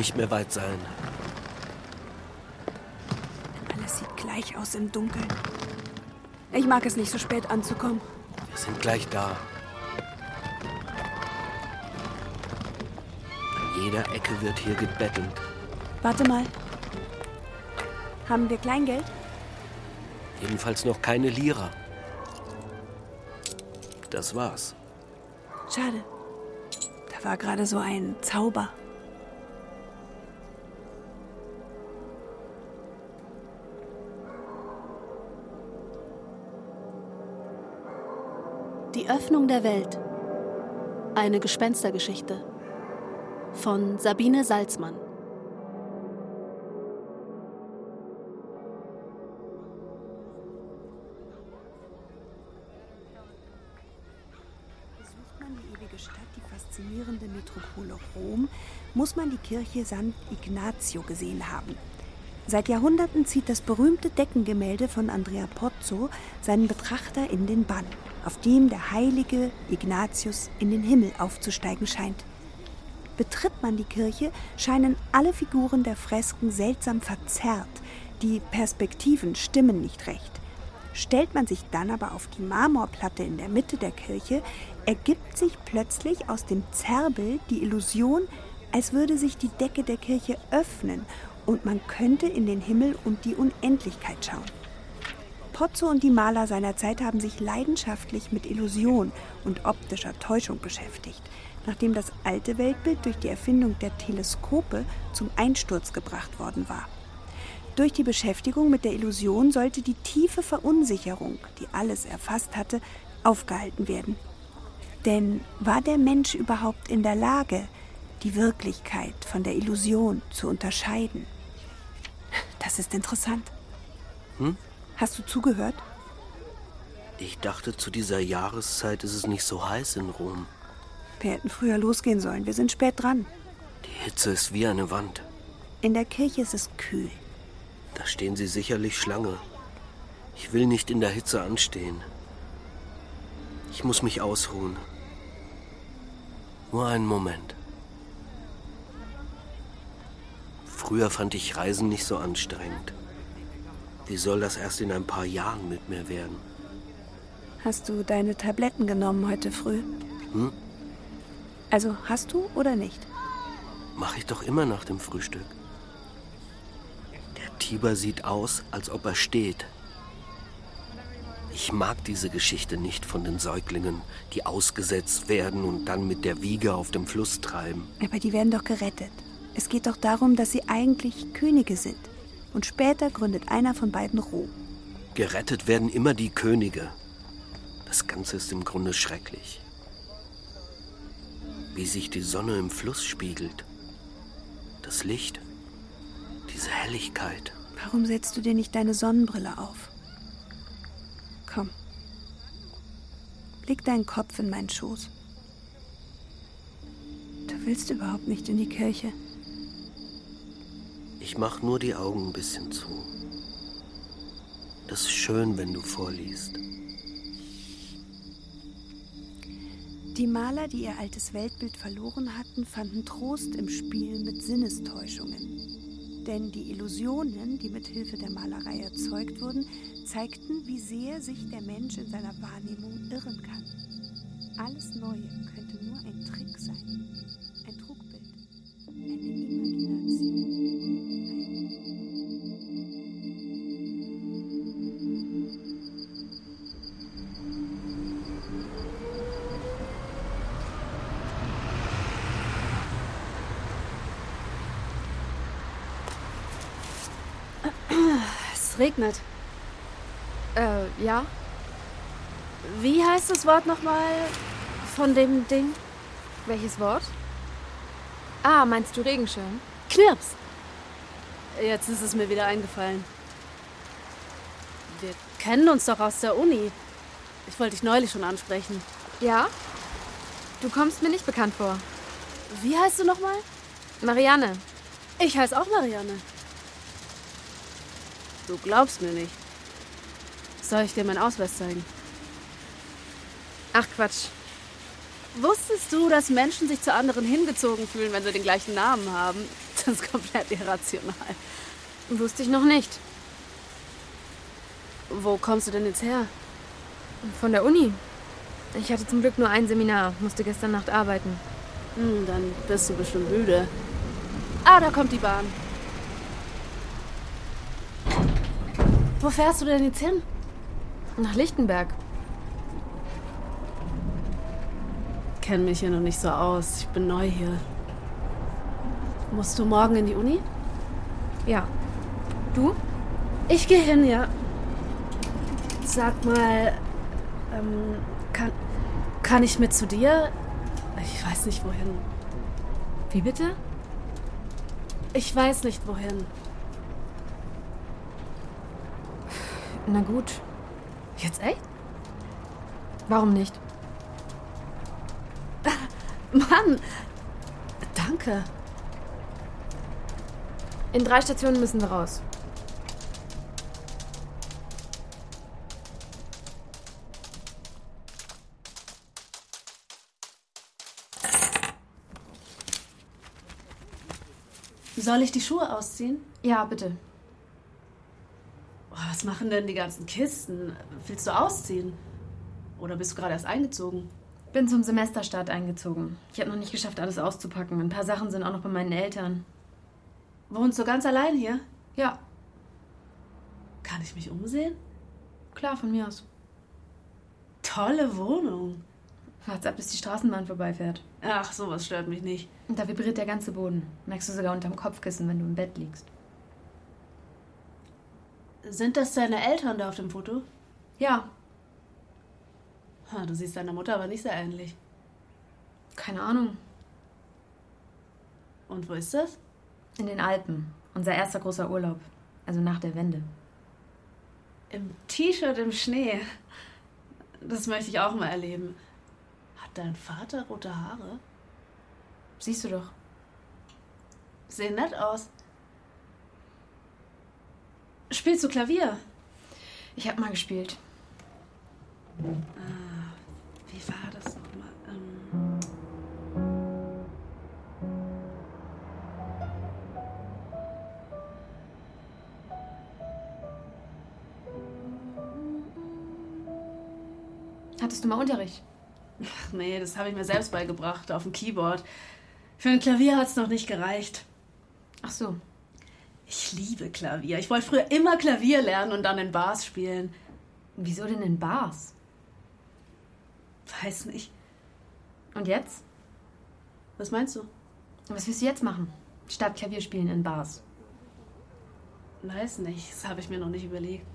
nicht mehr weit sein. Alles sieht gleich aus im Dunkeln. Ich mag es nicht so spät anzukommen. Wir sind gleich da. An jeder Ecke wird hier gebettelt. Warte mal. Haben wir Kleingeld? Jedenfalls noch keine Lira. Das war's. Schade. Da war gerade so ein Zauber. Der Welt. Eine Gespenstergeschichte. Von Sabine Salzmann. Besucht man die ewige Stadt, die faszinierende Metropole Rom, muss man die Kirche St. Ignazio gesehen haben. Seit Jahrhunderten zieht das berühmte Deckengemälde von Andrea Pozzo seinen Betrachter in den Bann, auf dem der heilige Ignatius in den Himmel aufzusteigen scheint. Betritt man die Kirche, scheinen alle Figuren der Fresken seltsam verzerrt, die Perspektiven stimmen nicht recht. Stellt man sich dann aber auf die Marmorplatte in der Mitte der Kirche, ergibt sich plötzlich aus dem Zerrbild die Illusion, als würde sich die Decke der Kirche öffnen und man könnte in den Himmel und die Unendlichkeit schauen. Pozzo und die Maler seiner Zeit haben sich leidenschaftlich mit Illusion und optischer Täuschung beschäftigt, nachdem das alte Weltbild durch die Erfindung der Teleskope zum Einsturz gebracht worden war. Durch die Beschäftigung mit der Illusion sollte die tiefe Verunsicherung, die alles erfasst hatte, aufgehalten werden. Denn war der Mensch überhaupt in der Lage, die Wirklichkeit von der Illusion zu unterscheiden? Das ist interessant. Hm? Hast du zugehört? Ich dachte, zu dieser Jahreszeit ist es nicht so heiß in Rom. Wir hätten früher losgehen sollen. Wir sind spät dran. Die Hitze ist wie eine Wand. In der Kirche ist es kühl. Da stehen sie sicherlich Schlange. Ich will nicht in der Hitze anstehen. Ich muss mich ausruhen. Nur einen Moment. Früher fand ich Reisen nicht so anstrengend. Wie soll das erst in ein paar Jahren mit mir werden? Hast du deine Tabletten genommen heute früh? Hm? Also hast du oder nicht? Mach ich doch immer nach dem Frühstück. Der Tiber sieht aus, als ob er steht. Ich mag diese Geschichte nicht von den Säuglingen, die ausgesetzt werden und dann mit der Wiege auf dem Fluss treiben. Aber die werden doch gerettet. Es geht doch darum, dass sie eigentlich Könige sind. Und später gründet einer von beiden Rom. Gerettet werden immer die Könige. Das Ganze ist im Grunde schrecklich. Wie sich die Sonne im Fluss spiegelt. Das Licht. Diese Helligkeit. Warum setzt du dir nicht deine Sonnenbrille auf? Komm. Leg deinen Kopf in meinen Schoß. Du willst überhaupt nicht in die Kirche. Ich mach nur die Augen ein bisschen zu. Das ist schön, wenn du vorliest. Die Maler, die ihr altes Weltbild verloren hatten, fanden Trost im Spiel mit Sinnestäuschungen. Denn die Illusionen, die mit Hilfe der Malerei erzeugt wurden, zeigten, wie sehr sich der Mensch in seiner Wahrnehmung irren kann. Alles Neue könnte regnet. Äh, ja. Wie heißt das Wort nochmal? von dem Ding? Welches Wort? Ah, meinst du Regenschirm? Knirps. Jetzt ist es mir wieder eingefallen. Wir kennen uns doch aus der Uni. Ich wollte dich neulich schon ansprechen. Ja? Du kommst mir nicht bekannt vor. Wie heißt du nochmal? Marianne. Ich heiße auch Marianne. Du glaubst mir nicht. Soll ich dir meinen Ausweis zeigen? Ach Quatsch. Wusstest du, dass Menschen sich zu anderen hingezogen fühlen, wenn sie den gleichen Namen haben? Das ist komplett irrational. Wusste ich noch nicht. Wo kommst du denn jetzt her? Von der Uni. Ich hatte zum Glück nur ein Seminar, musste gestern Nacht arbeiten. Hm, dann bist du bestimmt müde. Ah, da kommt die Bahn. Wo fährst du denn jetzt hin? Nach Lichtenberg. kenne mich hier noch nicht so aus. Ich bin neu hier. Musst du morgen in die Uni? Ja. Du? Ich gehe hin, ja. Sag mal, ähm, kann, kann ich mit zu dir? Ich weiß nicht wohin. Wie bitte? Ich weiß nicht wohin. Na gut. Jetzt echt? Warum nicht? Mann, danke. In drei Stationen müssen wir raus. Soll ich die Schuhe ausziehen? Ja, bitte. Oh, was machen denn die ganzen Kisten? Willst du ausziehen? Oder bist du gerade erst eingezogen? Bin zum Semesterstart eingezogen. Ich habe noch nicht geschafft, alles auszupacken. Ein paar Sachen sind auch noch bei meinen Eltern. Wohnst du ganz allein hier? Ja, Kann ich mich umsehen? klar, von mir aus. Tolle Wohnung. Wart's ab, bis die Straßenbahn vorbeifährt. Ach, sowas stört mich nicht. Und da vibriert der ganze Boden. Merkst du sogar unterm Kopfkissen, wenn du im Bett liegst. Sind das deine Eltern da auf dem Foto? Ja, Ha, du siehst deiner Mutter aber nicht sehr ähnlich. keine Ahnung. Und wo ist das? In den Alpen. Unser erster großer Urlaub. Also nach der Wende. Im T-Shirt im Schnee. Das möchte ich auch mal erleben. Hat dein Vater rote Haare? Siehst du doch. Sehen nett aus. Spielst du Klavier? Ich habe mal gespielt. Wie war das nochmal? Ähm Hattest du mal Unterricht? Ach nee, das habe ich mir selbst beigebracht auf dem Keyboard. Für ein Klavier hat es noch nicht gereicht. Ach so. Ich liebe Klavier. Ich wollte früher immer Klavier lernen und dann in Bars spielen. Wieso denn in Bars? Weiß nicht. Und jetzt? Was meinst du? Was willst du jetzt machen? Statt Klavier spielen in Bars. Weiß nicht. Das habe ich mir noch nicht überlegt.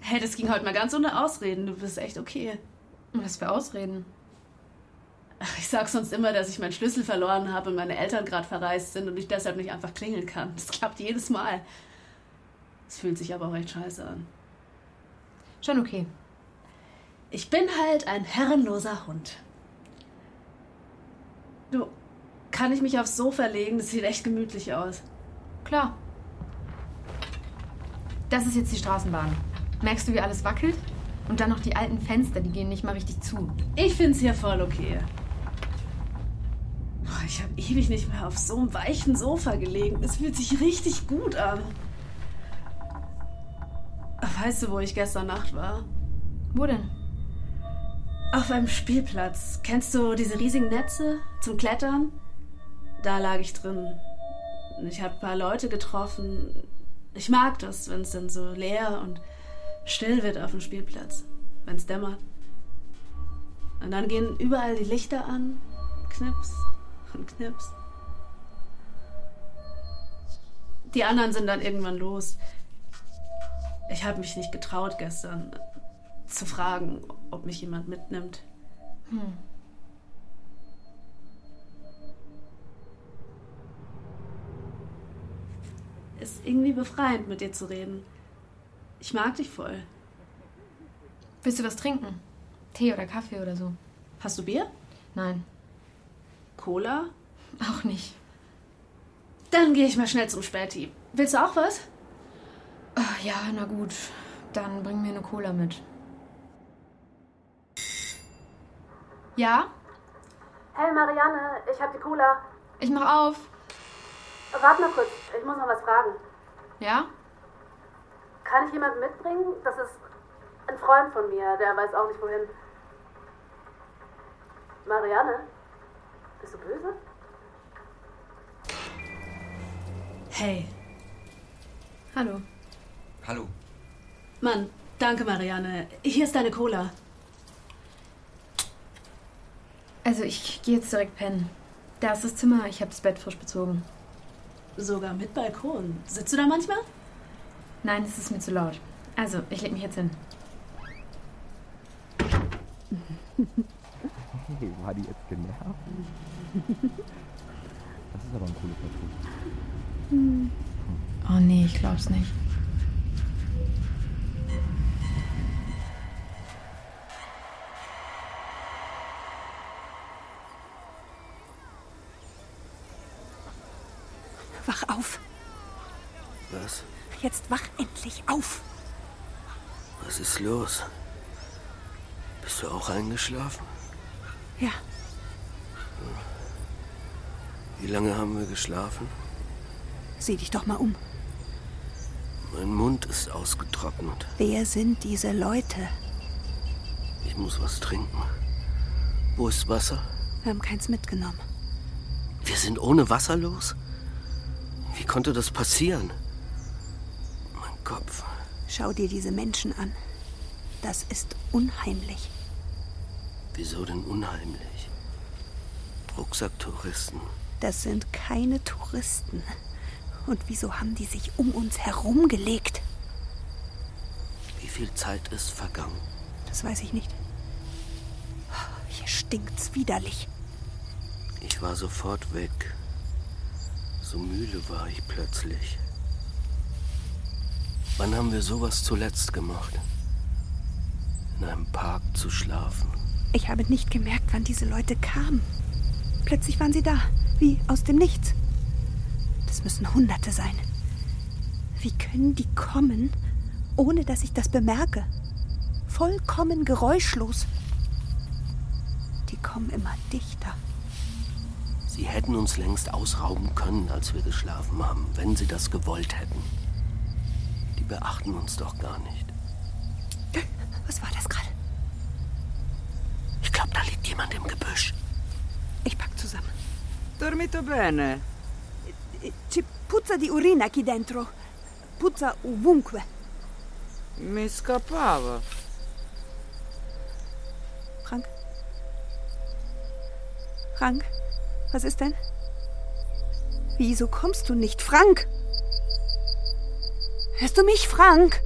Hey, das ging heute mal ganz ohne Ausreden. Du bist echt okay. Was für Ausreden? Ich sag sonst immer, dass ich meinen Schlüssel verloren habe und meine Eltern gerade verreist sind und ich deshalb nicht einfach klingeln kann. Das klappt jedes Mal. Es fühlt sich aber auch echt scheiße an. Schon okay. Ich bin halt ein herrenloser Hund. Du, kann ich mich aufs Sofa legen? Das sieht echt gemütlich aus. Klar. Das ist jetzt die Straßenbahn. Merkst du, wie alles wackelt? Und dann noch die alten Fenster, die gehen nicht mal richtig zu. Ich find's hier voll okay. Ich habe ewig nicht mehr auf so einem weichen Sofa gelegen. Es fühlt sich richtig gut an. Weißt du, wo ich gestern Nacht war? Wo denn? Auf einem Spielplatz. Kennst du diese riesigen Netze zum Klettern? Da lag ich drin. Ich habe ein paar Leute getroffen. Ich mag das, wenn es dann so leer und still wird auf dem Spielplatz. Wenn es dämmert. Und dann gehen überall die Lichter an. Knips und Knips. Die anderen sind dann irgendwann los. Ich habe mich nicht getraut gestern zu fragen, ob mich jemand mitnimmt. Hm. Ist irgendwie befreiend, mit dir zu reden. Ich mag dich voll. Willst du was trinken? Tee oder Kaffee oder so? Hast du Bier? Nein, Cola? auch nicht. Dann gehe ich mal schnell zum Späti. Willst du auch was? Ach, ja, na gut. Dann bring mir eine Cola mit. Ja? Hey Marianne, ich hab die Cola. Ich mach auf. Warte mal kurz, ich muss noch was fragen. Ja? Kann ich jemanden mitbringen? Das ist ein Freund von mir, der weiß auch nicht wohin. Marianne? Bist du böse? Hey. Hallo. Hallo. Mann, danke, Marianne. Hier ist deine Cola. Also, ich gehe jetzt direkt pennen. Da ist das Zimmer, ich habe das Bett frisch bezogen. Sogar mit Balkon. Sitzt du da manchmal? Nein, es ist mir zu laut. Also, ich leg mich jetzt hin. Hey, war die jetzt genervt? Das ist aber ein cooles Tattoo. Oh nee, ich glaub's nicht. Wach auf. Was? Jetzt wach endlich auf. Was ist los? Bist du auch eingeschlafen? Ja, Wie lange haben wir geschlafen? sieh dich doch mal um. Mein Mund ist ausgetrocknet. Wer sind diese Leute? Ich muss was trinken. Wo ist Wasser? Wir haben keins mitgenommen. Wir sind ohne Wasser los? Wie konnte das passieren? Mein Kopf. Schau dir diese Menschen an. Das ist unheimlich. Wieso denn unheimlich? Rucksacktouristen. Das sind keine Touristen. Und wieso haben die sich um uns herumgelegt? Wie viel Zeit ist vergangen? Das weiß ich nicht. Hier stinkt's widerlich. Ich war sofort weg. So müde war ich plötzlich. Wann haben wir sowas zuletzt gemacht? In einem Park zu schlafen. Ich habe nicht gemerkt, wann diese Leute kamen. Plötzlich waren sie da, wie aus dem Nichts. Das müssen Hunderte sein. Wie können die kommen, ohne dass ich das bemerke? Vollkommen geräuschlos. Die kommen immer dichter. Sie hätten uns längst ausrauben können, als wir geschlafen haben, wenn sie das gewollt hätten. Die beachten uns doch gar nicht. Was war das gerade? Ich glaube, da liegt jemand im Gebüsch. Ich pack zusammen. Dormito bene? Ci puzza di urina qui dentro. Puzza ovunque. Mi scappava. Frank? Frank? Was ist denn? Wieso kommst du nicht, Frank? Hörst du mich, Frank?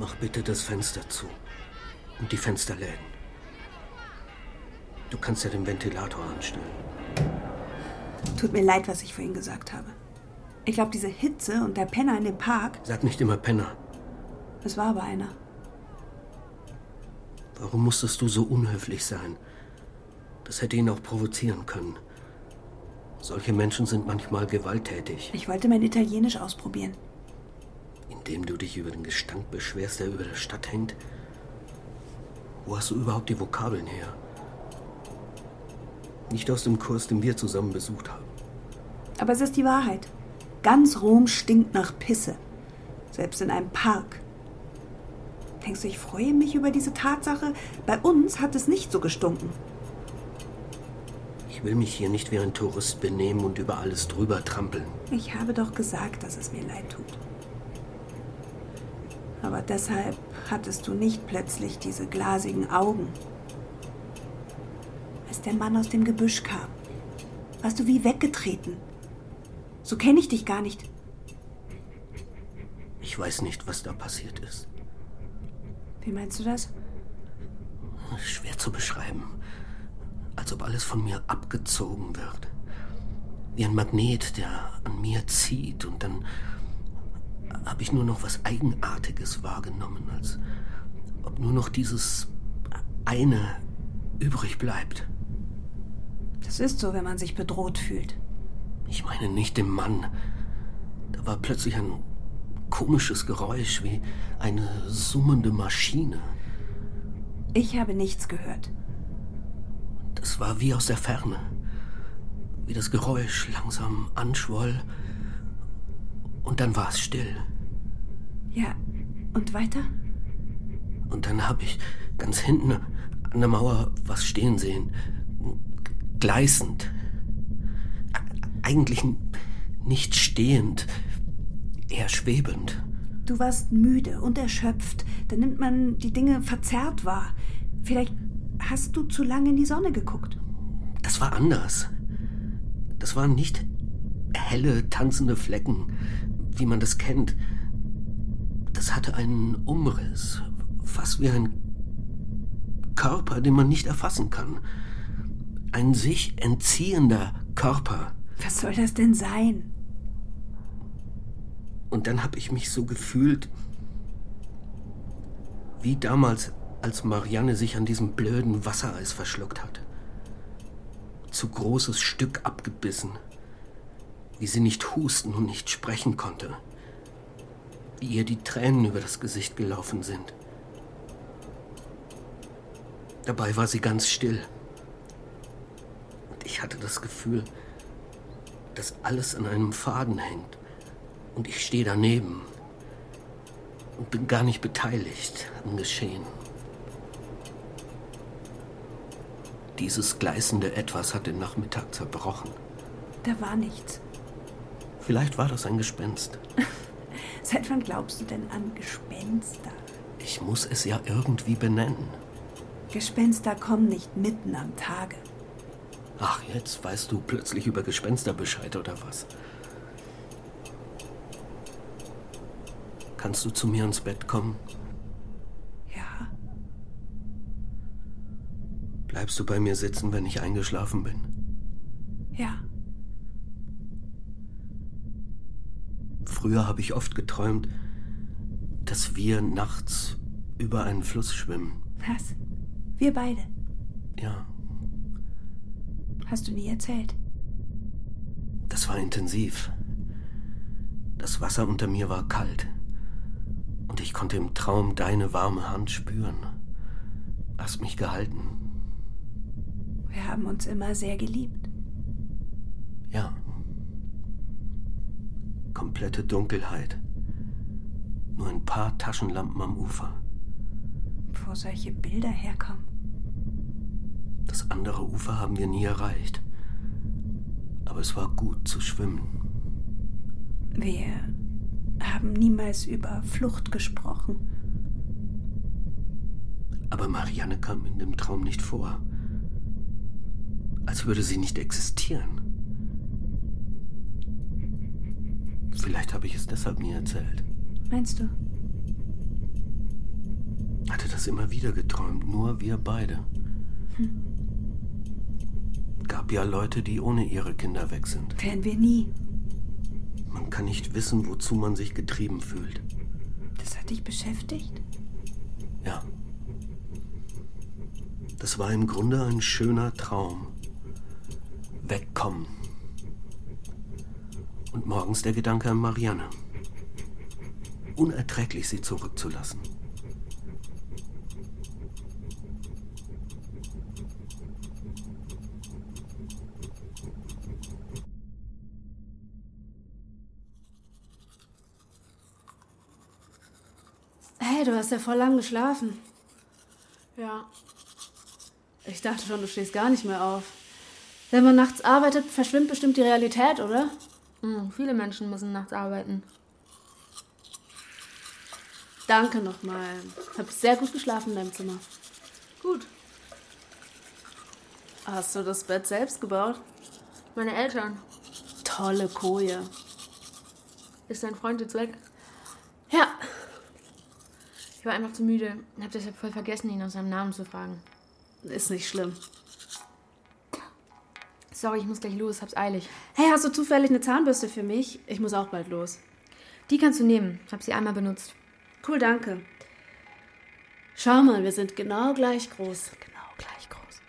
Mach bitte das Fenster zu. Und die Fensterläden. Du kannst ja den Ventilator anstellen. Tut mir leid, was ich vorhin gesagt habe. Ich glaube, diese Hitze und der Penner in dem Park, Sag nicht immer Penner. es war aber einer. Warum musstest du so unhöflich sein? Das hätte ihn auch provozieren können. Solche Menschen sind manchmal gewalttätig. Ich wollte mein Italienisch ausprobieren. Indem du dich über den Gestank beschwerst, der über der Stadt hängt. Wo hast du überhaupt die Vokabeln her? Nicht aus dem Kurs, den wir zusammen besucht haben. Aber es ist die Wahrheit. Ganz Rom stinkt nach Pisse. Selbst in einem Park. Denkst du, ich freue mich über diese Tatsache? Bei uns hat es nicht so gestunken. Ich will mich hier nicht wie ein Tourist benehmen und über alles drüber trampeln. Ich habe doch gesagt, dass es mir leid tut. Aber deshalb hattest du nicht plötzlich diese glasigen Augen. Als der Mann aus dem Gebüsch kam. warst du wie weggetreten. So kenne ich dich gar nicht. Ich weiß nicht, was da passiert ist. Wie meinst du das? Schwer zu beschreiben. Als ob alles von mir abgezogen wird. Wie ein Magnet, der an mir zieht und dann habe ich nur noch was Eigenartiges wahrgenommen, als ob nur noch dieses eine übrig bleibt. Das ist so, wenn man sich bedroht fühlt. Ich meine nicht den Mann. Da war plötzlich ein komisches Geräusch wie eine summende Maschine. Ich habe nichts gehört. Das war wie aus der Ferne. Wie das Geräusch langsam anschwoll. Und dann war es still. Ja, und weiter? Und dann habe ich ganz hinten an der Mauer was stehen sehen. Gleißend. Eigentlich nicht stehend, eher schwebend. Du warst müde und erschöpft. Da nimmt man die Dinge verzerrt wahr. Vielleicht hast du zu lange in die Sonne geguckt. Das war anders. Das waren nicht helle, tanzende Flecken, wie man das kennt. Das hatte einen Umriss, fast wie ein Körper, den man nicht erfassen kann. Ein sich entziehender Körper. Was soll das denn sein? Und dann habe ich mich so gefühlt, wie damals, als Marianne sich an diesem blöden Wassereis verschluckt hat. Zu großes Stück abgebissen. Wie sie nicht husten und nicht sprechen konnte. Wie ihr die Tränen über das Gesicht gelaufen sind. Dabei war sie ganz still. Und ich hatte das Gefühl, dass alles an einem Faden hängt. Und ich stehe daneben und bin gar nicht beteiligt am Geschehen. Dieses gleißende Etwas hat den Nachmittag zerbrochen. Da war nichts. Vielleicht war das ein Gespenst. Seit wann glaubst du denn an Gespenster? Ich muss es ja irgendwie benennen. Gespenster kommen nicht mitten am Tage. Ach, jetzt weißt du plötzlich über Gespenster Bescheid oder was? Kannst du zu mir ins Bett kommen? Ja. Bleibst du bei mir sitzen, wenn ich eingeschlafen bin? Ja. Früher habe ich oft geträumt, dass wir nachts über einen Fluss schwimmen. Was? Wir beide? Ja. Hast du nie erzählt? Das war intensiv. Das Wasser unter mir war kalt. Und ich konnte im Traum deine warme Hand spüren. Hast mich gehalten. Wir haben uns immer sehr geliebt. Ja. Komplette Dunkelheit. Nur ein paar Taschenlampen am Ufer. Wo solche Bilder herkommen. Das andere Ufer haben wir nie erreicht. Aber es war gut zu schwimmen. Wir haben niemals über Flucht gesprochen. Aber Marianne kam in dem Traum nicht vor. Als würde sie nicht existieren. Vielleicht habe ich es deshalb nie erzählt. Meinst du? Hatte das immer wieder geträumt, nur wir beide. Hm. Gab ja Leute, die ohne ihre Kinder weg sind. Wären wir nie. Man kann nicht wissen, wozu man sich getrieben fühlt. Das hat dich beschäftigt? Ja. Das war im Grunde ein schöner Traum. Wegkommen. Und morgens der Gedanke an Marianne. Unerträglich, sie zurückzulassen. Hey, du hast ja voll lang geschlafen. Ja. Ich dachte schon, du stehst gar nicht mehr auf. Wenn man nachts arbeitet, verschwimmt bestimmt die Realität, oder? Hm, viele Menschen müssen nachts arbeiten. Danke nochmal. Hab sehr gut geschlafen in deinem Zimmer. Gut. Hast du das Bett selbst gebaut? Meine Eltern. Tolle Koje. Ist dein Freund jetzt weg? Ja, Ich war einfach zu müde. Hab deshalb voll vergessen, ihn nach seinem Namen zu fragen. ist nicht schlimm. Sorry, ich muss gleich los, hab's eilig. Hey, hast du zufällig eine Zahnbürste für mich? Ich muss auch bald los. Die kannst du nehmen. Hab sie einmal benutzt. Cool, danke. Schau mal, wir sind genau gleich groß. Genau gleich groß.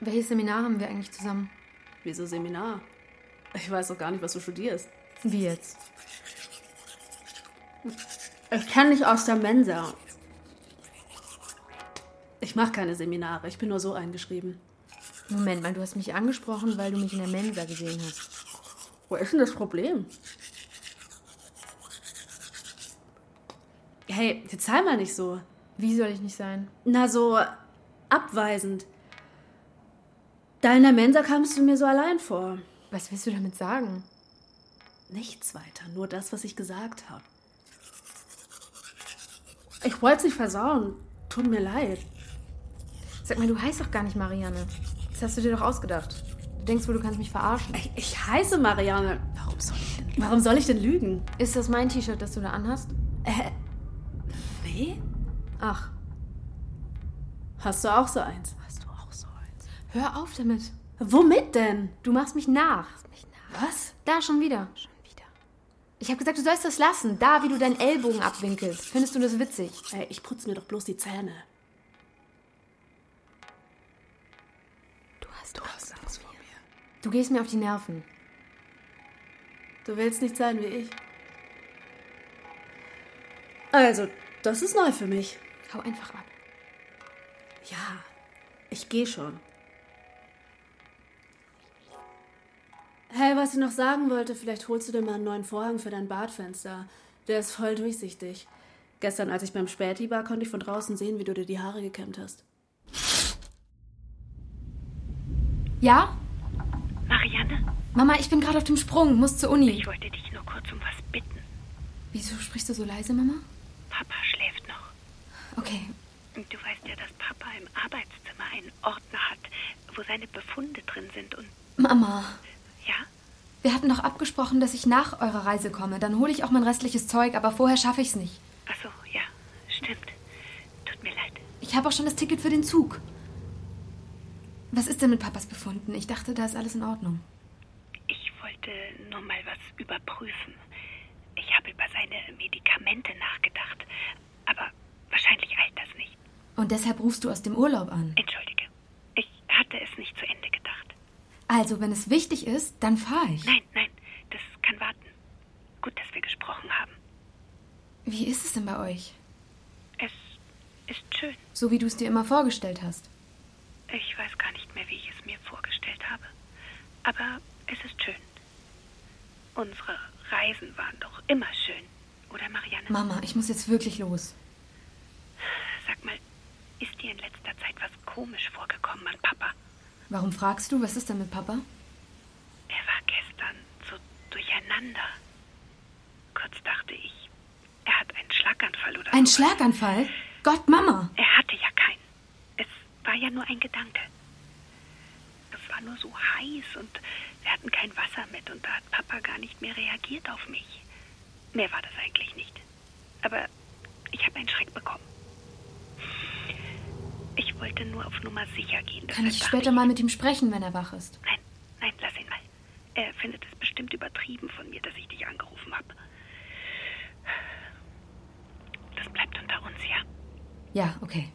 Welches Seminar haben wir eigentlich zusammen? Wieso Seminar? Ich weiß doch gar nicht, was du studierst. Wie jetzt? Ich kenne dich aus der Mensa. Ich mache keine Seminare, ich bin nur so eingeschrieben. Moment mal, du hast mich angesprochen, weil du mich in der Mensa gesehen hast. Wo ist denn das Problem? Hey, jetzt sei mal nicht so. Wie soll ich nicht sein? Na, so abweisend. Da in der Mensa kamst du mir so allein vor. Was willst du damit sagen? Nichts weiter, nur das, was ich gesagt habe. Ich wollte es nicht versauen. Tut mir leid. Sag mal, du heißt doch gar nicht Marianne. Das hast du dir doch ausgedacht. Du denkst wohl, du kannst mich verarschen. Ich, ich heiße Marianne. Warum soll ich denn Warum soll ich denn lügen? Ist das mein T-Shirt, das du da anhast? Äh, nee? Ach, Hast du auch so eins? Hast du auch so eins? hör auf damit. Womit denn? Du machst mich nach. Was? Da schon wieder. Schon wieder. Ich habe gesagt, du sollst das lassen. Da, wie du deinen Ellbogen abwinkelst. Findest du das witzig? Ey, ich putze mir doch bloß die Zähne. Du hast, du hast Angst vor mir. Du gehst mir auf die Nerven. Du willst nicht sein wie ich. Also, das ist neu für mich. Hau einfach ab. Ja, ich gehe schon. Hey, was ich noch sagen wollte, vielleicht holst du dir mal einen neuen Vorhang für dein Badfenster. Der ist voll durchsichtig. Gestern, als ich beim Späti war, konnte ich von draußen sehen, wie du dir die Haare gekämmt hast. Ja? Marianne, Mama, ich bin gerade auf dem Sprung. Muss zur Uni. ich wollte dich nur kurz um was bitten. Wieso sprichst du so leise, Mama? Papa schläft noch. Okay. Und du weißt ja, dass Papa im Arbeitszimmer einen Ordner hat, wo seine Befunde drin sind und Mama, ja, wir hatten doch abgesprochen, dass ich nach eurer Reise komme. Dann hole ich auch mein restliches Zeug, aber vorher schaffe ich es nicht. ach so, ja, stimmt. Tut mir leid. Ich habe auch schon das Ticket für den Zug. Was ist denn mit Papas Befunden? Ich dachte, da ist alles in Ordnung. Ich wollte nur mal was überprüfen. Ich habe über seine Medikamente nachgedacht, aber wahrscheinlich eilt das nicht. Und deshalb rufst du aus dem Urlaub an. Entschuldige. Ich hatte es nicht zu Ende gedacht. Also, wenn es wichtig ist, dann fahre ich. Nein, nein, das kann warten. Gut, dass wir gesprochen haben. Wie ist es denn bei euch? Es ist schön. So wie du es dir immer vorgestellt hast. Ich weiß gar nicht mehr, wie ich es mir vorgestellt habe. Aber es ist schön. Unsere Reisen waren doch immer schön, oder Marianne? Mama, ich muss jetzt wirklich los. Sag mal, ist dir in letzter Zeit was komisch vorgekommen an Papa? Warum fragst du? Was ist denn mit Papa? Er war gestern so durcheinander. Kurz dachte ich, er hat einen Schlaganfall oder Ein sowas. Schlaganfall? Gott, Mama! Er hatte ja keinen. Es war ja nur ein Gedanke. Es war nur so heiß und wir hatten kein Wasser mit und da hat Papa gar nicht mehr reagiert auf mich. Mehr war das eigentlich nicht. Aber ich habe einen Schreck bekommen. Ich wollte nur auf Nummer sicher gehen. Kann ich später mal mit ihm sprechen, wenn er wach ist? Nein, nein, lass ihn mal. Er findet es bestimmt übertrieben von mir, dass ich dich angerufen habe. Das bleibt unter uns, ja? Ja, okay.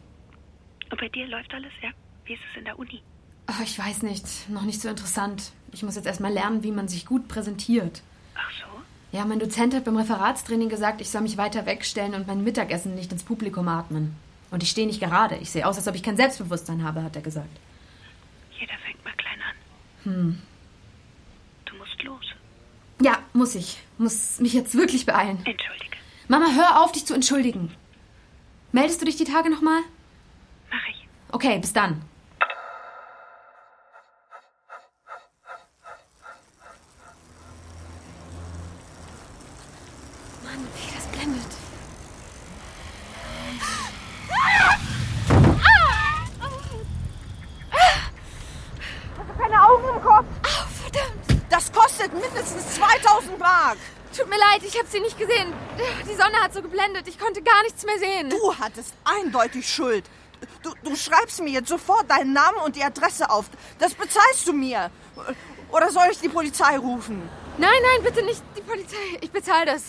Und bei dir läuft alles, ja? Wie ist es in der Uni? Ach, ich weiß nicht. Noch nicht so interessant. Ich muss jetzt erstmal lernen, wie man sich gut präsentiert. Ach so? Ja, mein Dozent hat beim Referatstraining gesagt, ich soll mich weiter wegstellen und mein Mittagessen nicht ins Publikum atmen. Und ich stehe nicht gerade. Ich sehe aus, als ob ich kein Selbstbewusstsein habe, hat er gesagt. Jeder fängt mal klein an. Hm. Du musst los. Ja, muss ich. Muss mich jetzt wirklich beeilen. Entschuldige. Mama, hör auf, dich zu entschuldigen. Meldest du dich die Tage nochmal? Mach ich. Okay, bis dann. Mann, wie das blendet. Keine Augen im Kopf! kostet mindestens 2000 Mark. Tut mir leid, ich habe sie nicht gesehen. Die Sonne hat so geblendet, ich konnte gar nichts mehr sehen. Du hattest eindeutig Schuld. Du, du schreibst mir jetzt sofort deinen Namen und die Adresse auf. Das bezahlst du mir. Oder soll ich die Polizei rufen? Nein, nein, bitte nicht die Polizei. Ich bezahle das.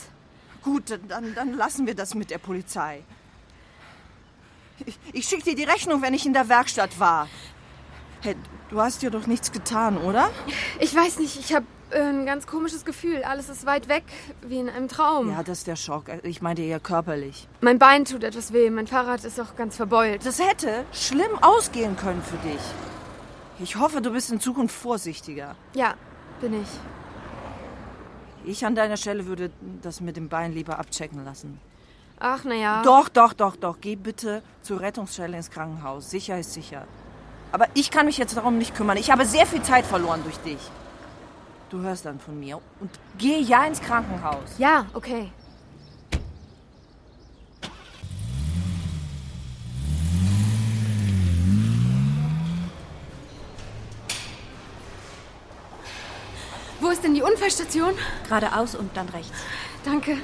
Gut, dann, dann lassen wir das mit der Polizei. Ich, ich schicke dir die Rechnung, wenn ich in der Werkstatt war. Hey, du hast dir doch nichts getan, oder? Ich weiß nicht, ich habe ein ganz komisches Gefühl. Alles ist weit weg, wie in einem Traum. Ja, das ist der Schock. Ich meinte eher körperlich. Mein Bein tut etwas weh, mein Fahrrad ist auch ganz verbeult. Das hätte schlimm ausgehen können für dich. Ich hoffe, du bist in Zukunft vorsichtiger. Ja, bin ich. Ich an deiner Stelle würde das mit dem Bein lieber abchecken lassen. Ach, naja. Doch, doch, doch, doch. Geh bitte zur Rettungsstelle ins Krankenhaus. Sicher ist sicher. Aber ich kann mich jetzt darum nicht kümmern. Ich habe sehr viel Zeit verloren durch dich. Du hörst dann von mir. Und geh ja ins Krankenhaus. Ja, okay. Wo ist denn die Unfallstation? Geradeaus und dann rechts. Danke.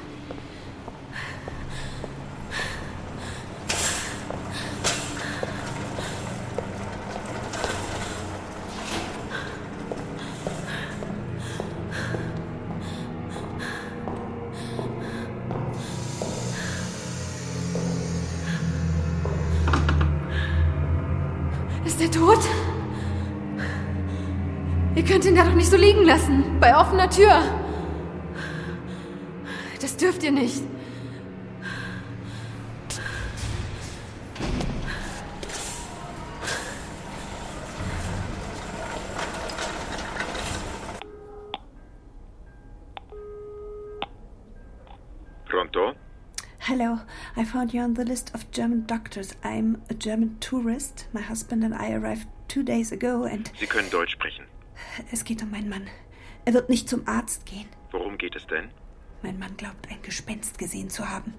Lassen. Bei offener Tür. Das dürft ihr nicht. Pronto? Hello, I found you on the list of German doctors. I'm a German tourist. My husband and I arrived two days ago and Sie können Deutsch sprechen. Es geht um meinen Mann. Er wird nicht zum Arzt gehen. Worum geht es denn? Mein Mann glaubt, ein Gespenst gesehen zu haben.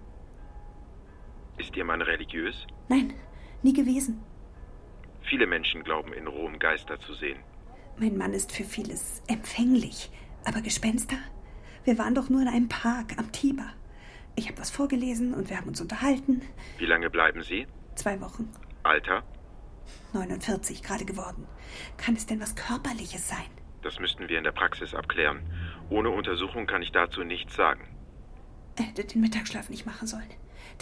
Ist Ihr Mann religiös? Nein, nie gewesen. Viele Menschen glauben in Rom Geister zu sehen. Mein Mann ist für vieles empfänglich. Aber Gespenster? Wir waren doch nur in einem Park am Tiber. Ich habe was vorgelesen und wir haben uns unterhalten. Wie lange bleiben Sie? Zwei Wochen. Alter? 49 gerade geworden. Kann es denn was Körperliches sein? Das müssten wir in der Praxis abklären. Ohne Untersuchung kann ich dazu nichts sagen. Er hätte den Mittagsschlaf nicht machen sollen.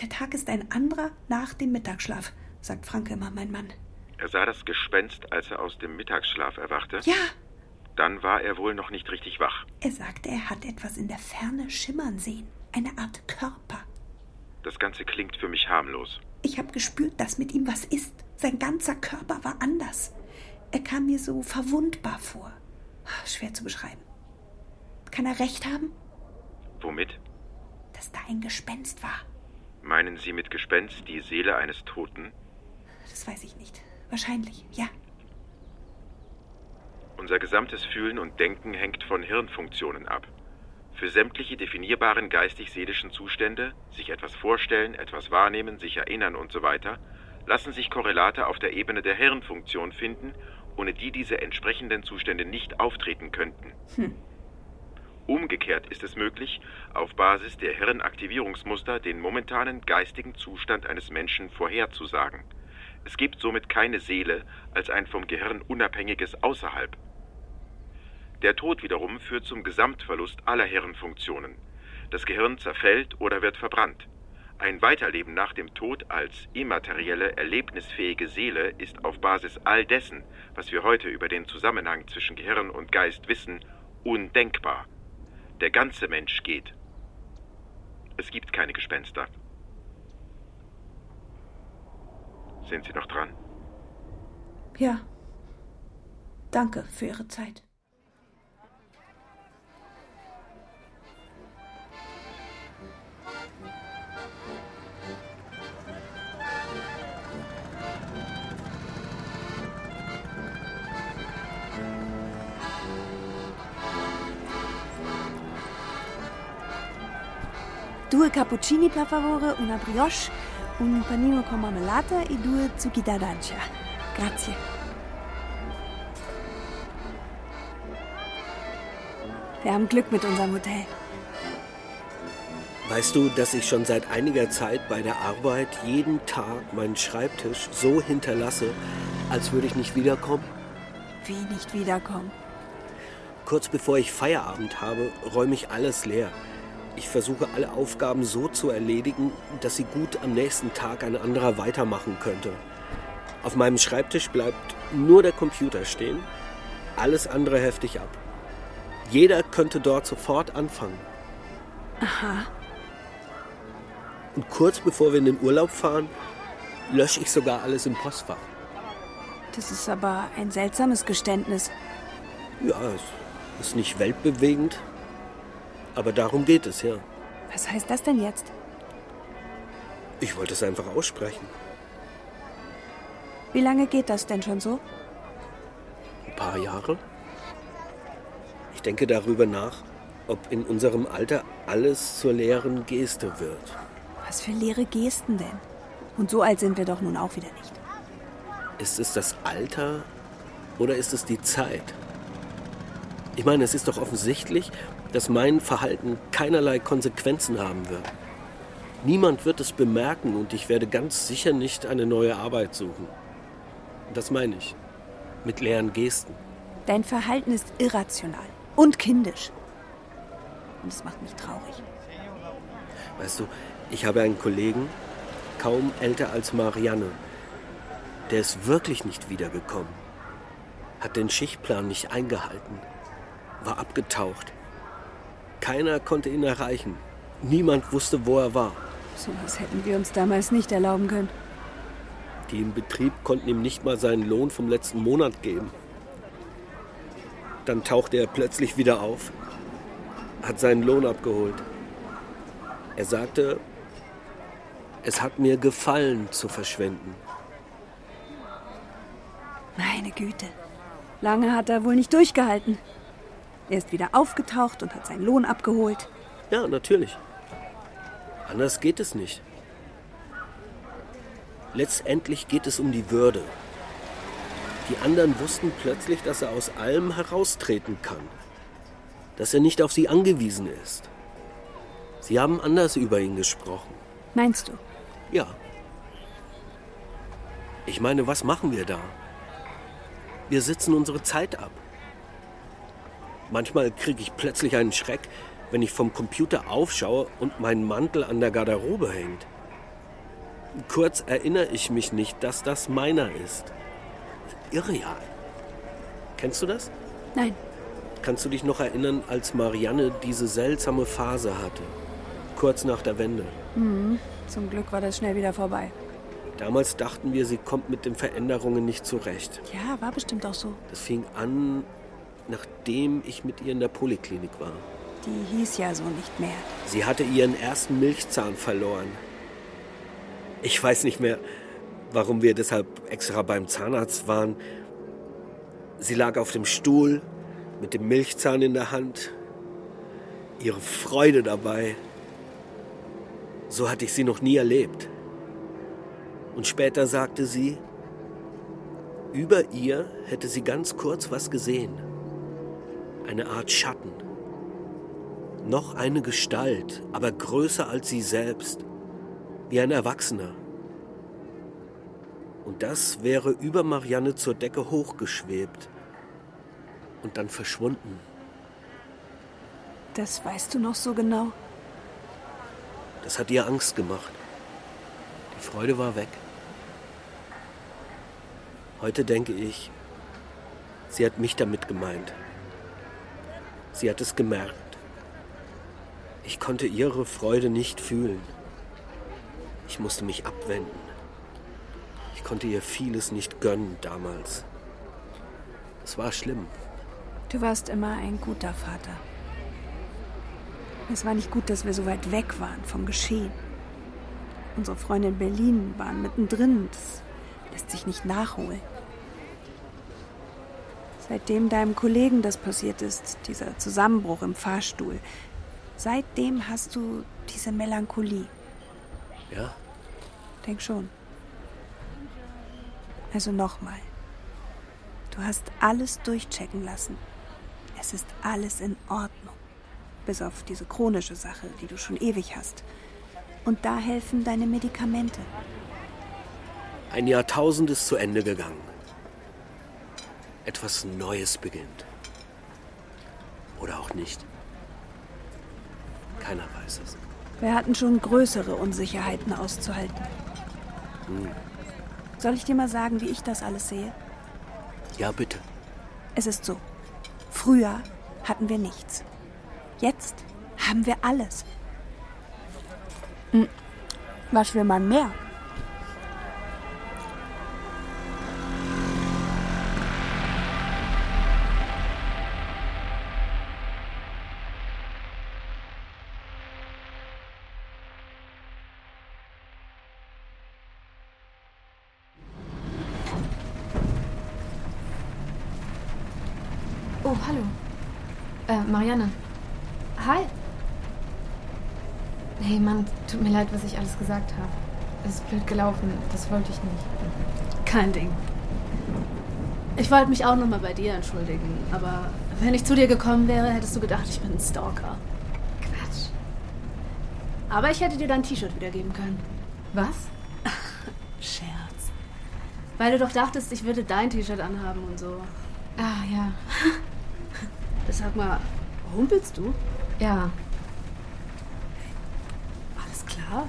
Der Tag ist ein anderer nach dem Mittagsschlaf, sagt Franke immer, mein Mann. Er sah das Gespenst, als er aus dem Mittagsschlaf erwachte. Ja, Dann war er wohl noch nicht richtig wach. er sagte, er hat etwas in der Ferne schimmern sehen. Eine Art Körper. Das Ganze klingt für mich harmlos. Ich habe gespürt, dass mit ihm was ist. Sein ganzer Körper war anders. Er kam mir so verwundbar vor. Schwer zu beschreiben. Kann er recht haben, Womit? dass da ein Gespenst war? Meinen Sie mit Gespenst die Seele eines Toten? Das weiß ich nicht. Wahrscheinlich, ja. Unser gesamtes Fühlen und Denken hängt von Hirnfunktionen ab. Für sämtliche definierbaren geistig-seelischen Zustände, sich etwas vorstellen, etwas wahrnehmen, sich erinnern und so weiter, lassen sich Korrelate auf der Ebene der Hirnfunktion finden, ohne die diese entsprechenden Zustände nicht auftreten könnten. Hm. Umgekehrt ist es möglich, auf Basis der Hirnaktivierungsmuster den momentanen geistigen Zustand eines Menschen vorherzusagen. Es gibt somit keine Seele als ein vom Gehirn unabhängiges Außerhalb. Der Tod wiederum führt zum Gesamtverlust aller Hirnfunktionen. Das Gehirn zerfällt oder wird verbrannt. Ein Weiterleben nach dem Tod als immaterielle, erlebnisfähige Seele ist auf Basis all dessen, was wir heute über den Zusammenhang zwischen Gehirn und Geist wissen, undenkbar. Der ganze Mensch geht. Es gibt keine Gespenster. Sind Sie noch dran? Ja. Danke für Ihre Zeit. Due cappuccini per favore, una brioche, un panino con marmellata e due zucchi d'arancia. Grazie. Wir haben Glück mit unserem Hotel. Weißt du, dass ich schon seit einiger Zeit bei der Arbeit jeden Tag meinen Schreibtisch so hinterlasse, als würde ich nicht wiederkommen? Wie nicht wiederkommen? Kurz bevor ich Feierabend habe, räume ich alles leer. Ich versuche alle Aufgaben so zu erledigen, dass sie gut am nächsten Tag ein anderer weitermachen könnte. Auf meinem Schreibtisch bleibt nur der Computer stehen, alles andere heftig ab. Jeder könnte dort sofort anfangen. Aha. Und kurz bevor wir in den Urlaub fahren, lösche ich sogar alles im Postfach. Das ist aber ein seltsames Geständnis. Ja, es ist nicht weltbewegend, aber darum geht es, ja. Was heißt das denn jetzt? Ich wollte es einfach aussprechen. Wie lange geht das denn schon so? Ein paar Jahre. Ich denke darüber nach, ob in unserem Alter alles zur leeren Geste wird. Was für leere Gesten denn? Und so alt sind wir doch nun auch wieder nicht. Ist es das Alter oder ist es die Zeit? Ich meine, es ist doch offensichtlich, dass mein Verhalten keinerlei Konsequenzen haben wird. Niemand wird es bemerken und ich werde ganz sicher nicht eine neue Arbeit suchen. Das meine ich. Mit leeren Gesten. Dein Verhalten ist irrational und kindisch. Und es macht mich traurig. Weißt du, ich habe einen Kollegen, kaum älter als Marianne. Der ist wirklich nicht wiedergekommen. Hat den Schichtplan nicht eingehalten. War abgetaucht. Keiner konnte ihn erreichen. Niemand wusste, wo er war. So was hätten wir uns damals nicht erlauben können. Die im Betrieb konnten ihm nicht mal seinen Lohn vom letzten Monat geben. Dann tauchte er plötzlich wieder auf, hat seinen Lohn abgeholt. Er sagte, es hat mir gefallen zu verschwenden. Meine Güte. Lange hat er wohl nicht durchgehalten. Er ist wieder aufgetaucht und hat seinen Lohn abgeholt. Ja, natürlich. Anders geht es nicht. Letztendlich geht es um die Würde. Die anderen wussten plötzlich, dass er aus allem heraustreten kann. Dass er nicht auf sie angewiesen ist. Sie haben anders über ihn gesprochen. Meinst du? Ja. Ich meine, was machen wir da? Wir sitzen unsere Zeit ab. Manchmal kriege ich plötzlich einen Schreck, wenn ich vom Computer aufschaue und mein Mantel an der Garderobe hängt. Kurz erinnere ich mich nicht, dass das meiner ist. Irreal. Kennst du das? Nein. Kannst du dich noch erinnern, als Marianne diese seltsame Phase hatte? Kurz nach der Wende. Mhm. Zum Glück war das schnell wieder vorbei. Damals dachten wir, sie kommt mit den Veränderungen nicht zurecht. Ja, war bestimmt auch so. Das fing an, nachdem ich mit ihr in der Poliklinik war. Die hieß ja so nicht mehr. Sie hatte ihren ersten Milchzahn verloren. Ich weiß nicht mehr, warum wir deshalb extra beim Zahnarzt waren. Sie lag auf dem Stuhl mit dem Milchzahn in der Hand. Ihre Freude dabei. So hatte ich sie noch nie erlebt. Und später sagte sie, über ihr hätte sie ganz kurz was gesehen. Eine Art Schatten. Noch eine Gestalt, aber größer als sie selbst, wie ein Erwachsener. Und das wäre über Marianne zur Decke hochgeschwebt und dann verschwunden. Das weißt du noch so genau? Das hat ihr Angst gemacht. Die Freude war weg. Heute denke ich, sie hat mich damit gemeint. Sie hat es gemerkt. Ich konnte ihre Freude nicht fühlen. Ich musste mich abwenden. Ich konnte ihr vieles nicht gönnen damals. Es war schlimm. Du warst immer ein guter Vater. Es war nicht gut, dass wir so weit weg waren vom Geschehen. Unsere Freunde in Berlin waren mittendrin. Das lässt sich nicht nachholen. Seitdem deinem Kollegen das passiert ist, dieser Zusammenbruch im Fahrstuhl, seitdem hast du diese Melancholie. Ja? Denk schon. Also nochmal. Du hast alles durchchecken lassen. Es ist alles in Ordnung. Bis auf diese chronische Sache, die du schon ewig hast. Und da helfen deine Medikamente. Ein Jahrtausend ist zu Ende gegangen. Etwas Neues beginnt. Oder auch nicht. Keiner weiß es. Wir hatten schon größere Unsicherheiten auszuhalten. Hm. Soll ich dir mal sagen, wie ich das alles sehe? Ja, bitte. Es ist so. Früher hatten wir nichts. Jetzt haben wir alles. Hm. Was will man mehr? Marianne. Hi. Hey, Mann, tut mir leid, was ich alles gesagt habe. Es ist blöd gelaufen. Das wollte ich nicht. Kein Ding. Ich wollte mich auch nochmal bei dir entschuldigen, aber wenn ich zu dir gekommen wäre, hättest du gedacht, ich bin ein Stalker. Quatsch. Aber ich hätte dir dein T-Shirt wiedergeben können. Was? Scherz. Weil du doch dachtest, ich würde dein T-Shirt anhaben und so. Ah, ja. Sag mal, humpelst du? Ja. Alles klar?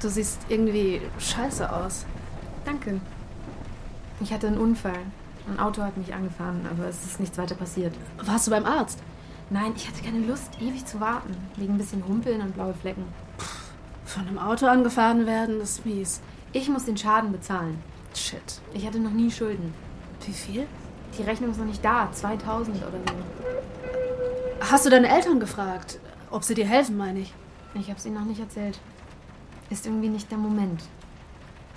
Du siehst irgendwie scheiße aus. Danke. Ich hatte einen Unfall. Ein Auto hat mich angefahren, aber es ist nichts weiter passiert. Warst du beim Arzt? Nein, ich hatte keine Lust, ewig zu warten. Wegen ein bisschen Humpeln und blaue Flecken. Von einem Auto angefahren werden, ist mies. Ich muss den Schaden bezahlen. Shit. Ich hatte noch nie Schulden. Wie viel? Die Rechnung ist noch nicht da. 2000 oder so. Hast du deine Eltern gefragt, ob sie dir helfen, meine ich? Ich hab's ihnen noch nicht erzählt. Ist irgendwie nicht der Moment.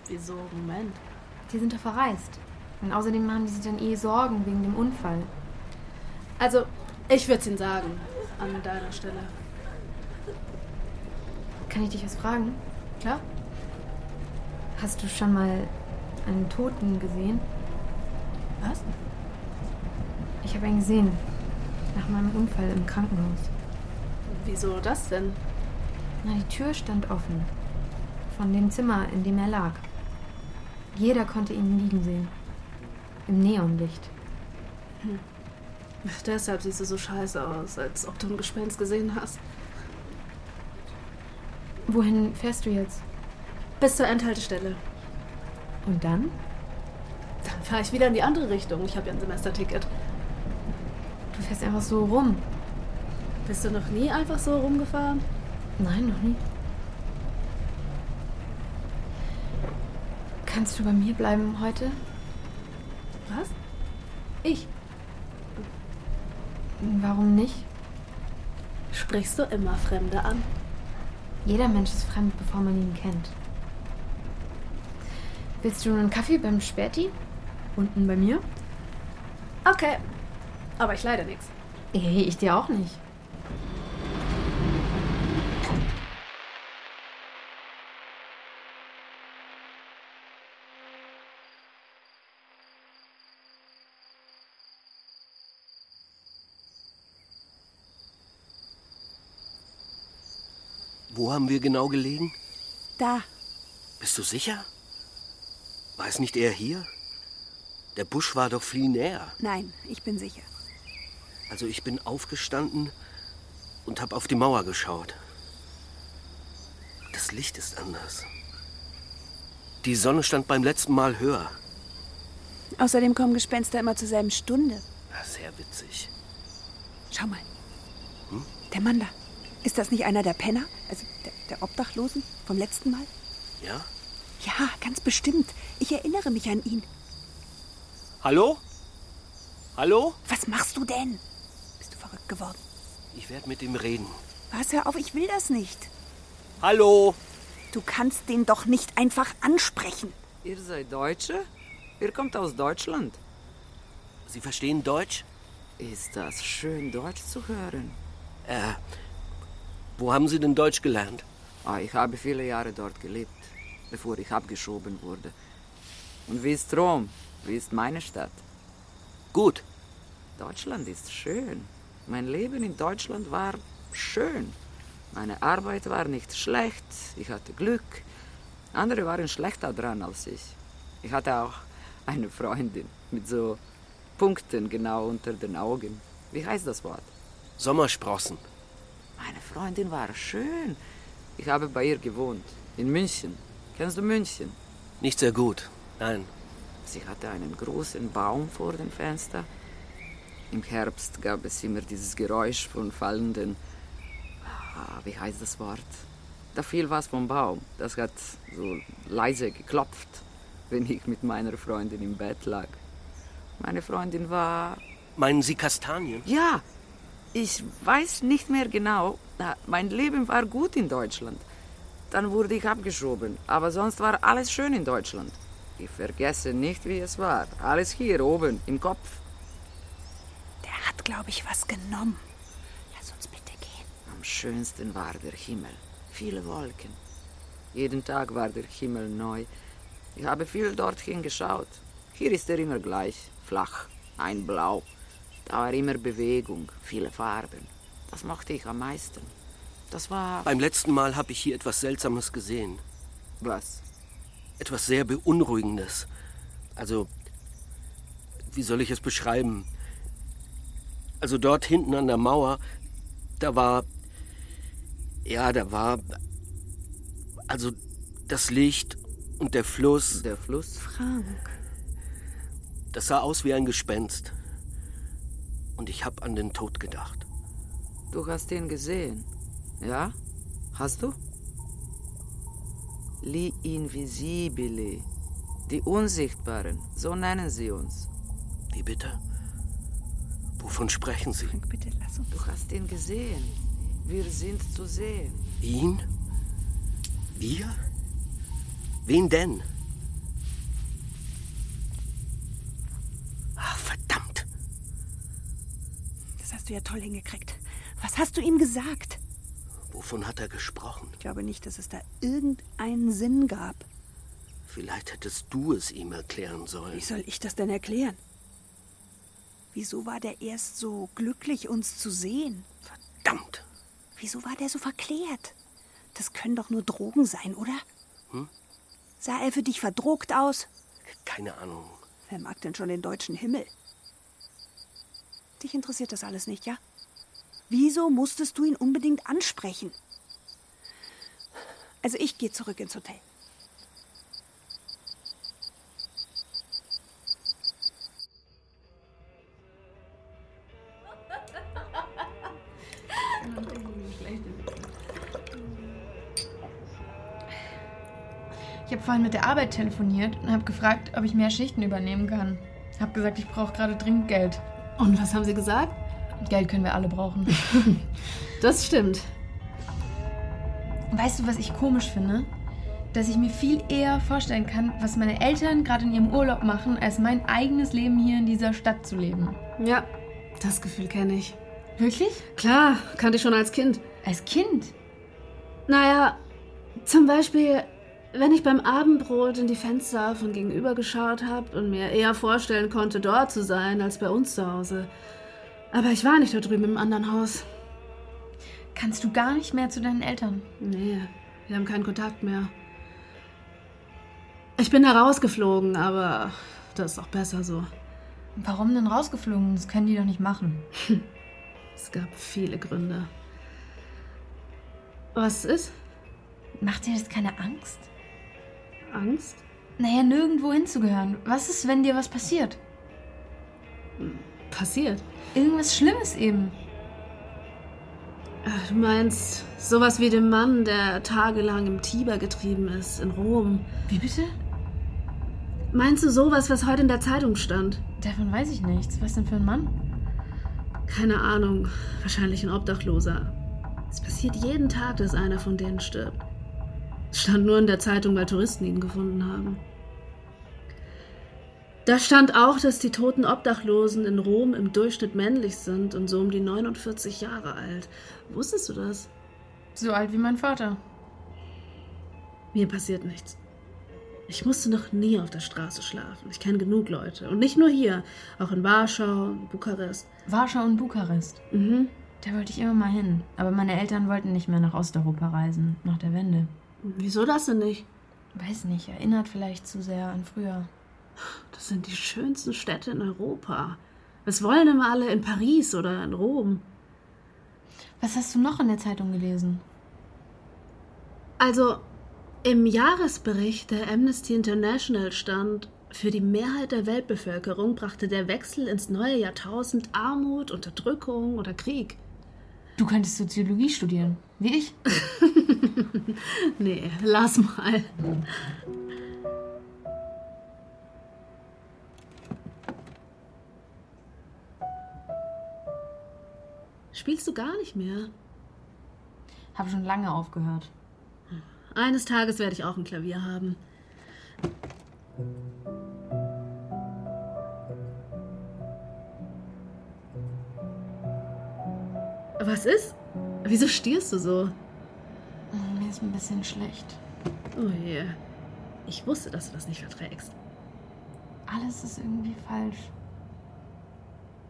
Wieso Moment? Die sind da verreist. Und außerdem machen die sich dann eh Sorgen wegen dem Unfall. Also, ich würde es ihnen sagen. An deiner Stelle. Kann ich dich was fragen? Klar. Hast du schon mal einen Toten gesehen? Was? Ich habe ihn gesehen. Nach meinem Unfall im Krankenhaus. Wieso das denn? Na, die Tür stand offen. Von dem Zimmer, in dem er lag. Jeder konnte ihn liegen sehen. Im Neonlicht. Hm. Deshalb siehst du so scheiße aus, als ob du ein Gespenst gesehen hast. Wohin fährst du jetzt? Bis zur Endhaltestelle. Und dann? Dann fahre ich wieder in die andere Richtung. Ich habe ja ein Semesterticket. Du fährst einfach so rum. Bist du noch nie einfach so rumgefahren? Nein, noch nie. Kannst du bei mir bleiben heute? Was? Ich? Warum nicht? Sprichst du immer Fremde an? Jeder Mensch ist fremd, bevor man ihn kennt. Willst du einen Kaffee beim Späti? Unten bei mir? Okay. Aber ich leide nichts. Hey, ich dir auch nicht. Wo haben wir genau gelegen? Da. Bist du sicher? War es nicht eher hier? Der Busch war doch viel näher. Nein, ich bin sicher. Also ich bin aufgestanden und habe auf die Mauer geschaut. Das Licht ist anders. Die Sonne stand beim letzten Mal höher. Außerdem kommen Gespenster immer zur selben Stunde. Ja, sehr witzig. Schau mal. Hm? Der Mann da. Ist das nicht einer der Penner? Also der, der Obdachlosen vom letzten Mal? Ja? Ja, ganz bestimmt. Ich erinnere mich an ihn. Hallo? Hallo? Was machst du denn? Verrückt geworden? Ich werde mit ihm reden. Was, hör auf, ich will das nicht. Hallo? Du kannst den doch nicht einfach ansprechen. Ihr seid Deutsche? Ihr kommt aus Deutschland? Sie verstehen Deutsch? Ist das schön, Deutsch zu hören? Äh, wo haben Sie denn Deutsch gelernt? Ah, ich habe viele Jahre dort gelebt, bevor ich abgeschoben wurde. Und wie ist Rom? Wie ist meine Stadt? Gut. Deutschland ist schön. Mein Leben in Deutschland war schön. Meine Arbeit war nicht schlecht, ich hatte Glück. Andere waren schlechter dran als ich. Ich hatte auch eine Freundin mit so Punkten genau unter den Augen. Wie heißt das Wort? Sommersprossen. Meine Freundin war schön. Ich habe bei ihr gewohnt, in München. Kennst du München? Nicht sehr gut, nein. Sie hatte einen großen Baum vor dem Fenster. Im Herbst gab es immer dieses Geräusch von fallenden. Ah, wie heißt das Wort? Da fiel was vom Baum. Das hat so leise geklopft, wenn ich mit meiner Freundin im Bett lag. Meine Freundin war. Meinen Sie Kastanien? Ja, ich weiß nicht mehr genau. Mein Leben war gut in Deutschland. Dann wurde ich abgeschoben, aber sonst war alles schön in Deutschland. Ich vergesse nicht, wie es war. Alles hier oben im Kopf. Hat, glaube ich, was genommen. Lass uns bitte gehen. Am schönsten war der Himmel. Viele Wolken. Jeden Tag war der Himmel neu. Ich habe viel dorthin geschaut. Hier ist er immer gleich, flach, ein Blau. Da war immer Bewegung, viele Farben. Das mochte ich am meisten. Das war. Beim letzten Mal habe ich hier etwas Seltsames gesehen. Was? Etwas sehr Beunruhigendes. Also, wie soll ich es beschreiben? Also dort hinten an der Mauer, da war. Ja, da war. Also das Licht und der Fluss. Der Fluss? Frank. Das sah aus wie ein Gespenst. Und ich habe an den Tod gedacht. Du hast ihn gesehen, ja? Hast du? Li Invisibili. Die Unsichtbaren, so nennen sie uns. Wie bitte? Wovon sprechen Sie? Frank, bitte lass uns. Du hast ihn gesehen. Wir sind zu sehen. Ihn? Wir? Wen denn? Ach, verdammt. Das hast du ja toll hingekriegt. Was hast du ihm gesagt? Wovon hat er gesprochen? Ich glaube nicht, dass es da irgendeinen Sinn gab. Vielleicht hättest du es ihm erklären sollen. Wie soll ich das denn erklären? Wieso war der erst so glücklich, uns zu sehen? Verdammt. Wieso war der so verklärt? Das können doch nur Drogen sein, oder? Hm? Sah er für dich verdruckt aus? Keine Ahnung. Wer mag denn schon den deutschen Himmel? Dich interessiert das alles nicht, ja? Wieso musstest du ihn unbedingt ansprechen? Also ich gehe zurück ins Hotel. Vorhin mit der Arbeit telefoniert und habe gefragt, ob ich mehr Schichten übernehmen kann. Hab gesagt, ich brauche gerade dringend Geld. Und was haben sie gesagt? Geld können wir alle brauchen. Das stimmt. Weißt du, was ich komisch finde? Dass ich mir viel eher vorstellen kann, was meine Eltern gerade in ihrem Urlaub machen, als mein eigenes Leben hier in dieser Stadt zu leben. Ja, das Gefühl kenne ich. Wirklich? Klar, kannte ich schon als Kind. Als Kind? Naja, zum Beispiel, wenn ich beim Abendbrot in die Fenster von gegenüber geschaut habe und mir eher vorstellen konnte, dort zu sein, als bei uns zu Hause. Aber ich war nicht da drüben im anderen Haus. Kannst du gar nicht mehr zu deinen Eltern? Nee, wir haben keinen Kontakt mehr. Ich bin da rausgeflogen, aber das ist auch besser so. Warum denn rausgeflogen? Das können die doch nicht machen. Es gab viele Gründe. Was ist? Macht dir das keine Angst? Angst? Naja, nirgendwo hinzugehören. Was ist, wenn dir was passiert? Passiert? Irgendwas Schlimmes eben. Ach, Du meinst sowas wie den Mann, der tagelang im Tiber getrieben ist, in Rom. Wie bitte? Meinst du sowas, was heute in der Zeitung stand? Davon weiß ich nichts. Was denn für ein Mann? Keine Ahnung. Wahrscheinlich ein Obdachloser. Es passiert jeden Tag, dass einer von denen stirbt. Es stand nur in der Zeitung, weil Touristen ihn gefunden haben. Da stand auch, dass die toten Obdachlosen in Rom im Durchschnitt männlich sind und so um die 49 Jahre alt. Wusstest du das? So alt wie mein Vater. Mir passiert nichts. Ich musste noch nie auf der Straße schlafen. Ich kenne genug Leute. Und nicht nur hier, auch in Warschau und Bukarest. Warschau und Bukarest. Mhm. Da wollte ich immer mal hin. Aber meine Eltern wollten nicht mehr nach Osteuropa reisen, nach der Wende. Wieso das denn nicht? Weiß nicht, erinnert vielleicht zu sehr an früher. Das sind die schönsten Städte in Europa. Was wollen immer alle in Paris oder in Rom? Was hast du noch in der Zeitung gelesen? Also, im Jahresbericht der Amnesty International stand, für die Mehrheit der Weltbevölkerung brachte der Wechsel ins neue Jahrtausend Armut, Unterdrückung oder Krieg. Du könntest Soziologie studieren, wie ich. nee, lass mal. Spielst du gar nicht mehr? Habe schon lange aufgehört. Eines Tages werde ich auch ein Klavier haben. Was ist? Wieso stierst du so? Mir ist ein bisschen schlecht. Oh je. Ich wusste, dass du das nicht verträgst. Alles ist irgendwie falsch.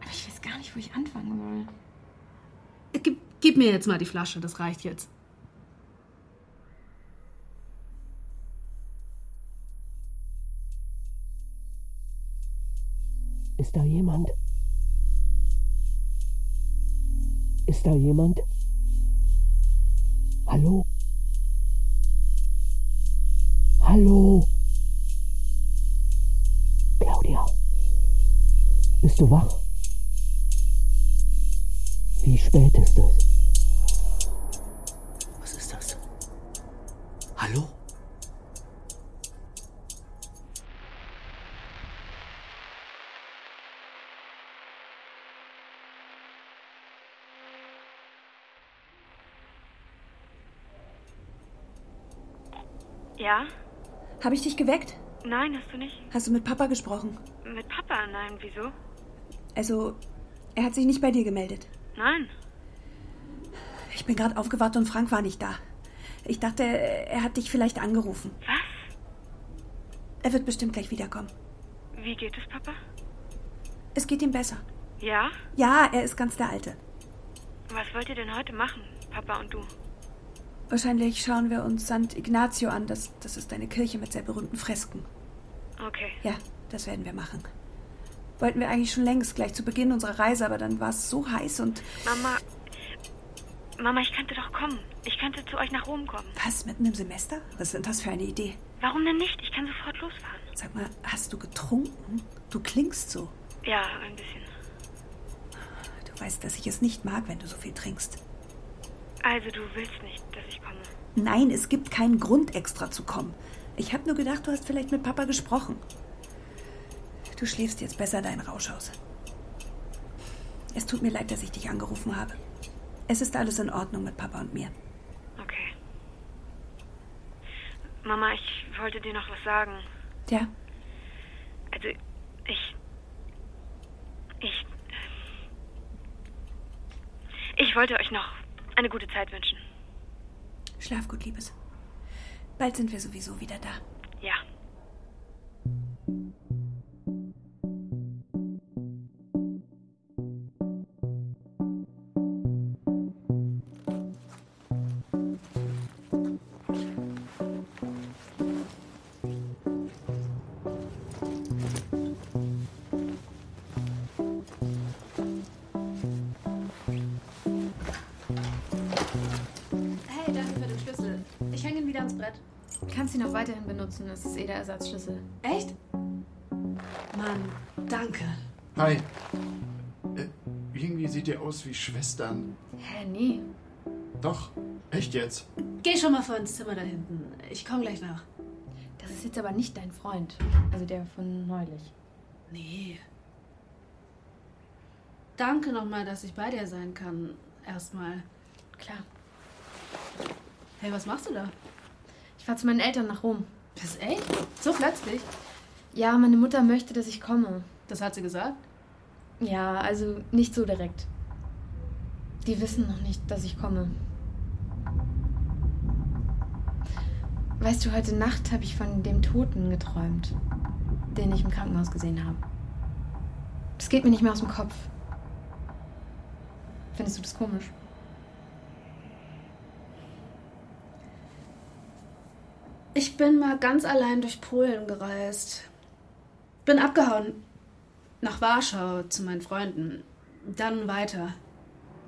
Aber ich weiß gar nicht, wo ich anfangen soll. Gib, gib mir jetzt mal die Flasche, das reicht jetzt. Ist da jemand? Ist da jemand? Wach? Wie spät ist es? Was ist das? Hallo? Ja? Habe ich dich geweckt? Nein, hast du nicht. Hast du mit Papa gesprochen? Mit Papa? Nein, wieso? Also, er hat sich nicht bei dir gemeldet. Nein. Ich bin gerade aufgewacht und Frank war nicht da. Ich dachte, er hat dich vielleicht angerufen. Was? Er wird bestimmt gleich wiederkommen. Wie geht es, Papa? Es geht ihm besser. Ja? Ja, er ist ganz der Alte. Was wollt ihr denn heute machen, Papa und du? Wahrscheinlich schauen wir uns St. Ignazio an. Das, das ist eine Kirche mit sehr berühmten Fresken. Okay. Ja, das werden wir machen. Wollten wir eigentlich schon längst, gleich zu Beginn unserer Reise, aber dann war es so heiß und. Mama. Mama, ich könnte doch kommen. Ich könnte zu euch nach Rom kommen. Was, mitten im Semester? Was ist denn das für eine Idee? Warum denn nicht? Ich kann sofort losfahren. Sag mal, hast du getrunken? Du klingst so. Ja, ein bisschen. Du weißt, dass ich es nicht mag, wenn du so viel trinkst. Also, du willst nicht, dass ich komme. Nein, es gibt keinen Grund, extra zu kommen. Ich habe nur gedacht, du hast vielleicht mit Papa gesprochen. Du schläfst jetzt besser deinen Rausch aus. Es tut mir leid, dass ich dich angerufen habe. Es ist alles in Ordnung mit Papa und mir. Okay. Mama, ich wollte dir noch was sagen. Ja? Also, ich. Ich. Ich wollte euch noch eine gute Zeit wünschen. Schlaf gut, Liebes. Bald sind wir sowieso wieder da. Ja. Ersatzschlüssel. Echt? Mann, danke. Hi. Äh, irgendwie sieht ihr aus wie Schwestern. Hä, nee. Doch, echt jetzt? Geh schon mal vor ins Zimmer da hinten. Ich komme gleich nach. Das ist jetzt aber nicht dein Freund. Also der von neulich. Nee. Danke nochmal, dass ich bei dir sein kann. Erstmal. Klar. Hey, was machst du da? Ich fahr zu meinen Eltern nach Rom. Das ist echt? So plötzlich? Ja, meine Mutter möchte, dass ich komme. Das hat sie gesagt? Ja, also nicht so direkt. Die wissen noch nicht, dass ich komme. Weißt du, heute Nacht habe ich von dem Toten geträumt, den ich im Krankenhaus gesehen habe. Das geht mir nicht mehr aus dem Kopf. Findest du das komisch? Ich bin mal ganz allein durch Polen gereist. Bin abgehauen. Nach Warschau zu meinen Freunden. Dann weiter.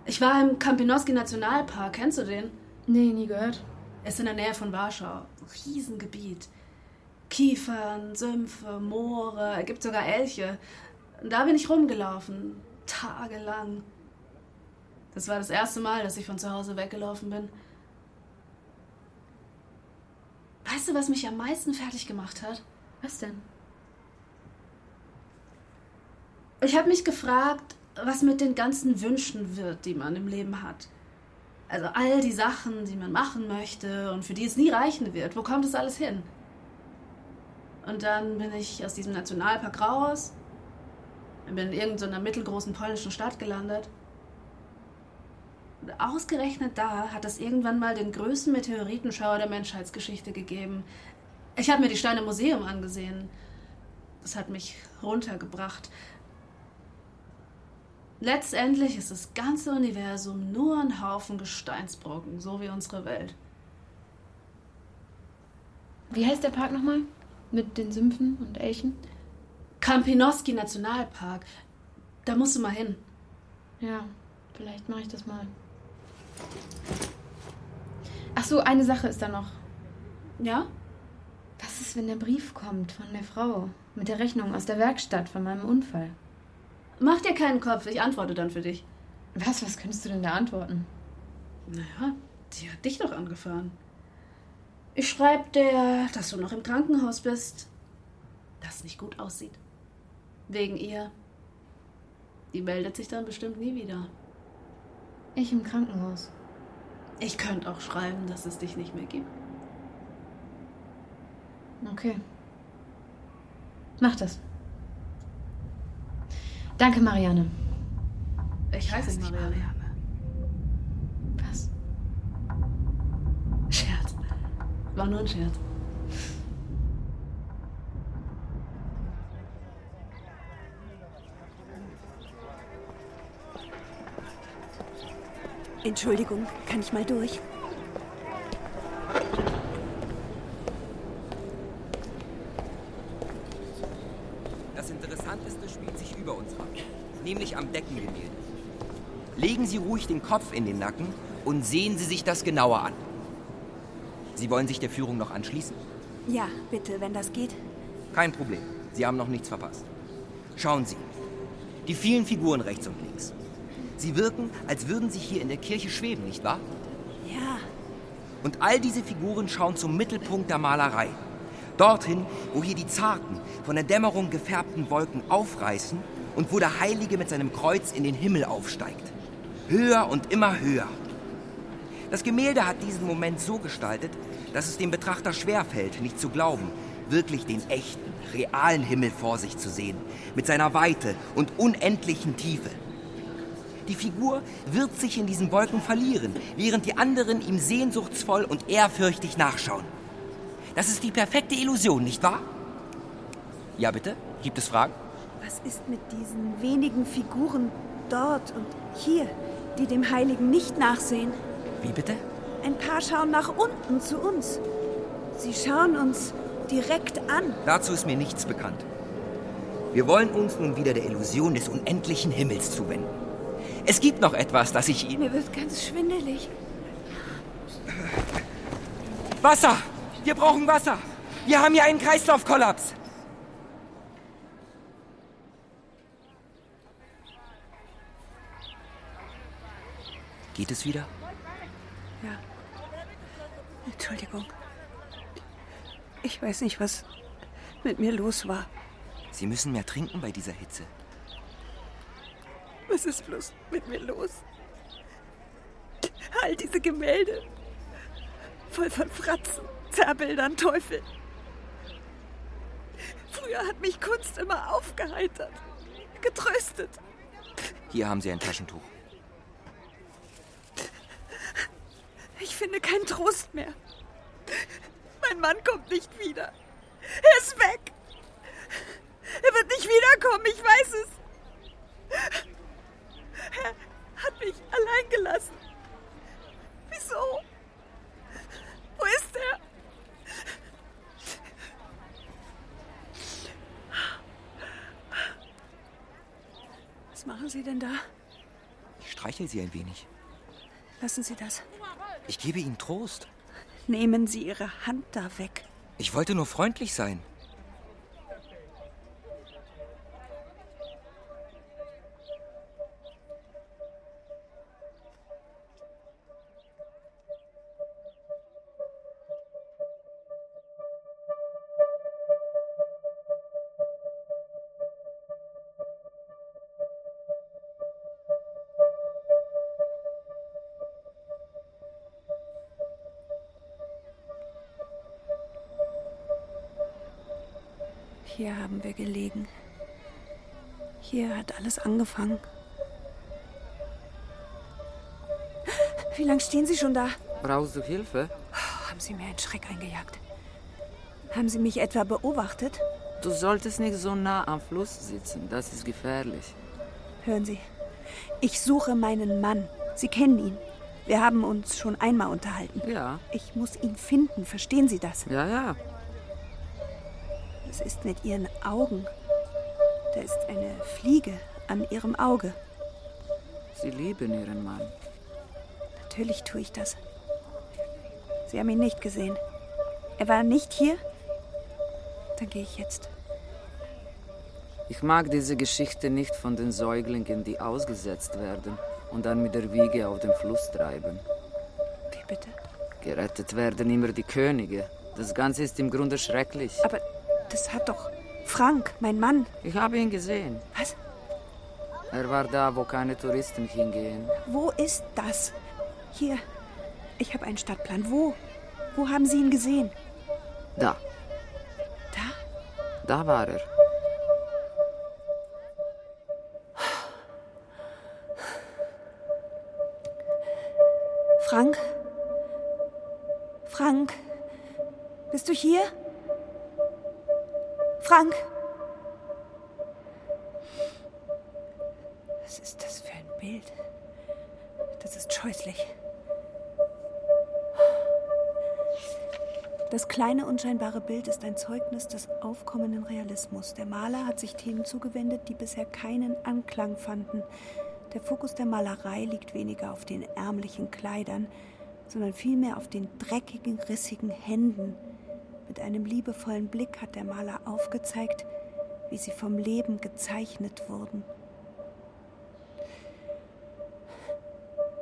Ich war im Kampinoski Nationalpark. Kennst du den? Nee, nie gehört. Ist in der Nähe von Warschau. Riesengebiet. Kiefern, Sümpfe, Moore, gibt sogar Elche. Da bin ich rumgelaufen. Tagelang. Das war das erste Mal, dass ich von zu Hause weggelaufen bin. Weißt du, was mich am meisten fertig gemacht hat? Was denn? Ich habe mich gefragt, was mit den ganzen Wünschen wird, die man im Leben hat. Also all die Sachen, die man machen möchte und für die es nie reichen wird. Wo kommt das alles hin? Und dann bin ich aus diesem Nationalpark raus, bin in irgendeiner mittelgroßen polnischen Stadt gelandet. Ausgerechnet da hat es irgendwann mal den größten Meteoritenschauer der Menschheitsgeschichte gegeben. Ich habe mir die Steine im Museum angesehen. Das hat mich runtergebracht. Letztendlich ist das ganze Universum nur ein Haufen Gesteinsbrocken, so wie unsere Welt. Wie heißt der Park nochmal? Mit den Sümpfen und Elchen? Kampinoski Nationalpark. Da musst du mal hin. Ja, vielleicht mache ich das mal. Ach so, eine Sache ist da noch. Ja? Was ist, wenn der Brief kommt von der Frau mit der Rechnung aus der Werkstatt von meinem Unfall? Mach dir keinen Kopf, ich antworte dann für dich. Was, was könntest du denn da antworten? Naja, die hat dich doch angefahren. Ich schreib dir, dass du noch im Krankenhaus bist. Das nicht gut aussieht. Wegen ihr. Die meldet sich dann bestimmt nie wieder. Ich im Krankenhaus. Ich könnte auch schreiben, dass es dich nicht mehr gibt. Okay. Mach das. Danke, Marianne. Ich heiße nicht Marianne. Was? Scherz. War nur ein Scherz. Entschuldigung, kann ich mal durch? Das Interessanteste spielt sich über uns ab, nämlich am Deckengemälde. Legen Sie ruhig den Kopf in den Nacken und sehen Sie sich das genauer an. Sie wollen sich der Führung noch anschließen? Ja, bitte, wenn das geht. Kein Problem. Sie haben noch nichts verpasst. Schauen Sie. Die vielen Figuren rechts und links. Sie wirken, als würden sie hier in der Kirche schweben, nicht wahr? Ja. Und all diese Figuren schauen zum Mittelpunkt der Malerei. Dorthin, wo hier die zarten, von der Dämmerung gefärbten Wolken aufreißen und wo der Heilige mit seinem Kreuz in den Himmel aufsteigt. Höher und immer höher. Das Gemälde hat diesen Moment so gestaltet, dass es dem Betrachter schwerfällt, nicht zu glauben, wirklich den echten, realen Himmel vor sich zu sehen, mit seiner Weite und unendlichen Tiefe. Die Figur wird sich in diesen Wolken verlieren, während die anderen ihm sehnsuchtsvoll und ehrfürchtig nachschauen. Das ist die perfekte Illusion, nicht wahr? Ja, bitte? Gibt es Fragen? Was ist mit diesen wenigen Figuren dort und hier, die dem Heiligen nicht nachsehen? Wie bitte? Ein paar schauen nach unten zu uns. Sie schauen uns direkt an. Dazu ist mir nichts bekannt. Wir wollen uns nun wieder der Illusion des unendlichen Himmels zuwenden. Es gibt noch etwas, das ich Ihnen... Mir wird ganz schwindelig. Wasser! Wir brauchen Wasser! Wir haben hier einen Kreislaufkollaps! Geht es wieder? Ja. Entschuldigung. Ich weiß nicht, was mit mir los war. Sie müssen mehr trinken bei dieser Hitze. Was ist bloß mit mir los? All diese Gemälde. Voll von Fratzen, Zerrbildern, Teufel. Früher hat mich Kunst immer aufgeheitert, getröstet. Hier haben Sie ein Taschentuch. Ich finde keinen Trost mehr. Mein Mein Mann kommt nicht wieder. Er ist weg. Er wird nicht wiederkommen, ich weiß es. Er hat mich allein gelassen. Wieso? Wo ist er? Was machen Sie denn da? Ich streichel sie ein wenig. Lassen Sie das. Ich gebe ihnen Trost. Nehmen Sie Ihre Hand da weg. Ich wollte nur freundlich sein. Gelegen. Hier hat alles angefangen. Wie lange stehen Sie schon da? Brauchst du Hilfe? Haben Sie mir einen Schreck eingejagt? Haben Sie mich etwa beobachtet? Du solltest nicht so nah am Fluss sitzen. Das ist gefährlich. Hören Sie, ich suche meinen Mann. Sie kennen ihn. Wir haben uns schon einmal unterhalten. Ja. Ich muss ihn finden, verstehen Sie das? Ja, ja. Was ist mit Ihren Augen? Da ist eine Fliege an Ihrem Auge. Sie lieben ihren Mann. Natürlich tue ich das. Sie haben ihn nicht gesehen. Er war nicht hier? Dann gehe ich jetzt. Ich mag diese Geschichte nicht von den Säuglingen, die ausgesetzt werden und dann mit der Wiege auf den Fluss treiben. Wie bitte? Gerettet werden immer die Könige. Das Ganze ist im Grunde schrecklich. Aber das hat doch Frank, mein Mann. Ich habe ihn gesehen. Was? Er war da, wo keine Touristen hingehen. Wo ist das? Hier. Ich habe einen Stadtplan. Wo? Wo haben Sie ihn gesehen? Da. Da? Da war er. Was ist das für ein Bild? Das ist scheußlich. Das kleine, unscheinbare Bild ist ein Zeugnis des aufkommenden Realismus. Der Maler hat sich Themen zugewendet, die bisher keinen Anklang fanden. Der Fokus der Malerei liegt weniger auf den ärmlichen Kleidern, sondern vielmehr auf den dreckigen, rissigen Händen. Mit einem liebevollen Blick hat der Maler aufgezeigt, wie sie vom Leben gezeichnet wurden.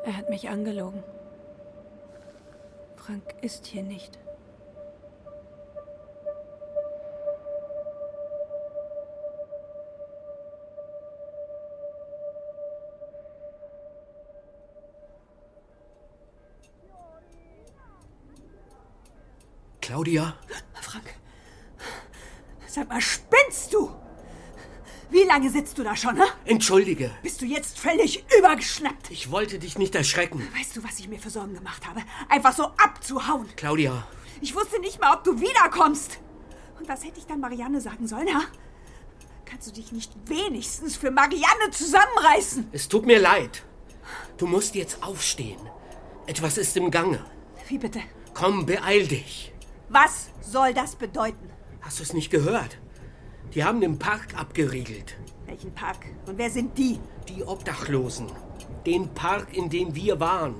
Er hat mich angelogen. Frank ist hier nicht. Claudia? Frank, sag mal, spinnst du? Wie lange sitzt du da schon, ne? Entschuldige. Bist du jetzt völlig übergeschnappt? Ich wollte dich nicht erschrecken. Weißt du, was ich mir für Sorgen gemacht habe? Einfach so abzuhauen. Claudia, Ich wusste nicht mal, ob du wiederkommst. Und was hätte ich dann Marianne sagen sollen, ha? Kannst du dich nicht wenigstens für Marianne zusammenreißen? es tut mir leid. Du musst jetzt aufstehen. Etwas ist im Gange. Wie bitte? Komm, beeil dich. Was soll das bedeuten? Hast du es nicht gehört? Die haben den Park abgeriegelt. Welchen Park? Und wer sind die? Die Obdachlosen. Den Park, in dem wir waren.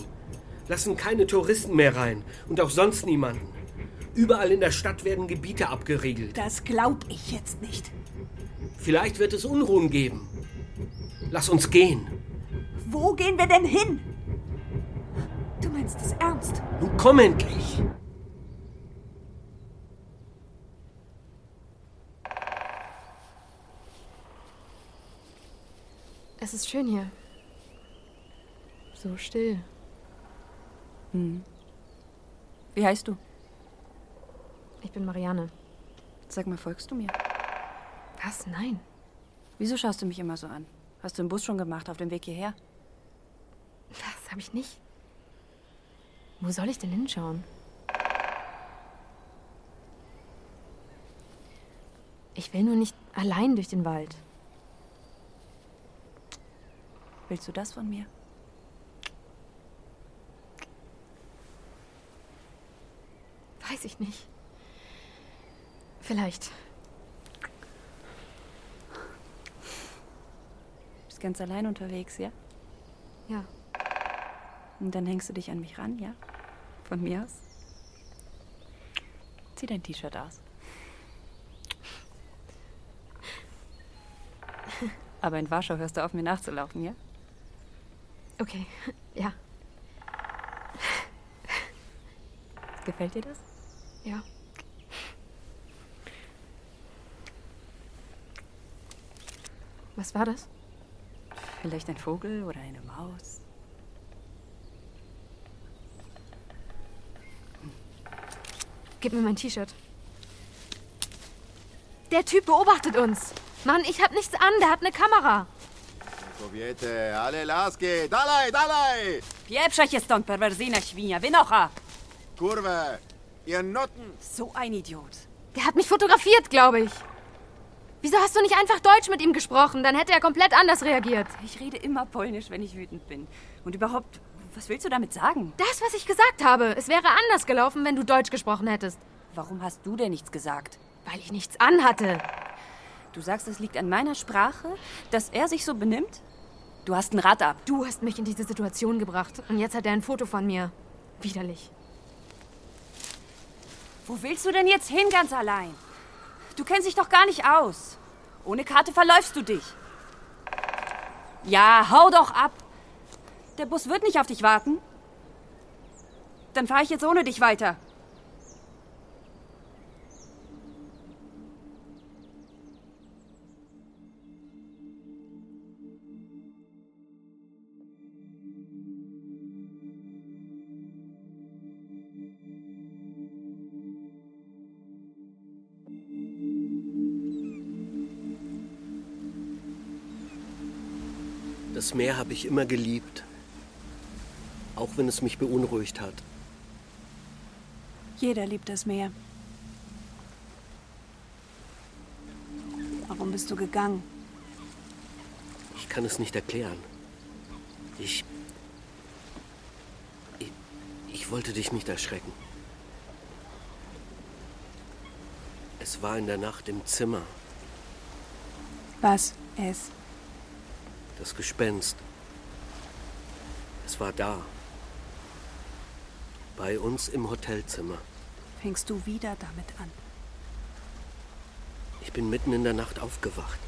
Lassen keine Touristen mehr rein und auch sonst niemanden. Überall in der Stadt werden Gebiete abgeriegelt. Das glaub ich jetzt nicht. Vielleicht wird es Unruhen geben. Lass uns gehen. Wo gehen wir denn hin? Du meinst es ernst? Nun komm endlich. Es ist schön hier. So still. Hm. Wie heißt du? Ich bin Marianne. Sag mal, folgst du mir? Was? Nein. Wieso schaust du mich immer so an? Hast du den Bus schon gemacht auf dem Weg hierher? Das habe ich nicht. Wo soll ich denn hinschauen? Ich will nur nicht allein durch den Wald. Willst du das von mir? Weiß ich nicht. Vielleicht. Bist ganz allein unterwegs, ja? Ja. Und dann hängst du dich an mich ran, ja? Von mir aus? Zieh dein T-Shirt aus. Aber in Warschau hörst du auf, mir nachzulaufen, ja? Okay, ja. Gefällt dir das? Ja. Was war das? Vielleicht ein Vogel oder eine Maus. Gib mir mein T-Shirt. Der Typ beobachtet uns. Mann, ich hab nichts an, der hat eine Kamera. Kobiety, ale laski, dalej, dalej! Pieprzaj się stąd, perwersyjna świnia, wynocha! Kurwa, ihr Notten! So ein Idiot. Der hat mich fotografiert, glaube ich. Wieso hast du nicht einfach Deutsch mit ihm gesprochen? Dann hätte er komplett anders reagiert. Ich rede immer Polnisch, wenn ich wütend bin. Und überhaupt, was willst du damit sagen? Das, was ich gesagt habe. Es wäre anders gelaufen, wenn du Deutsch gesprochen hättest. Warum hast du denn nichts gesagt? Weil ich nichts anhatte. Du sagst, es liegt an meiner Sprache, dass er sich so benimmt? Du hast ein Rad ab. Du hast mich in diese Situation gebracht. Und jetzt hat er ein Foto von mir. Widerlich. Wo willst du denn jetzt hin ganz allein? Du kennst dich doch gar nicht aus. Ohne Karte verläufst du dich. Ja, hau doch ab. Der Bus wird nicht auf dich warten. Dann fahre ich jetzt ohne dich weiter. Das Meer habe ich immer geliebt. Auch wenn es mich beunruhigt hat. Jeder liebt das Meer. Warum bist du gegangen? Ich kann es nicht erklären. Ich. Ich, ich wollte dich nicht erschrecken. Es war in der Nacht im Zimmer. Was? Es? Das Gespenst. Es war da. Bei uns im Hotelzimmer. Fängst du wieder damit an? Ich bin mitten in der Nacht aufgewacht.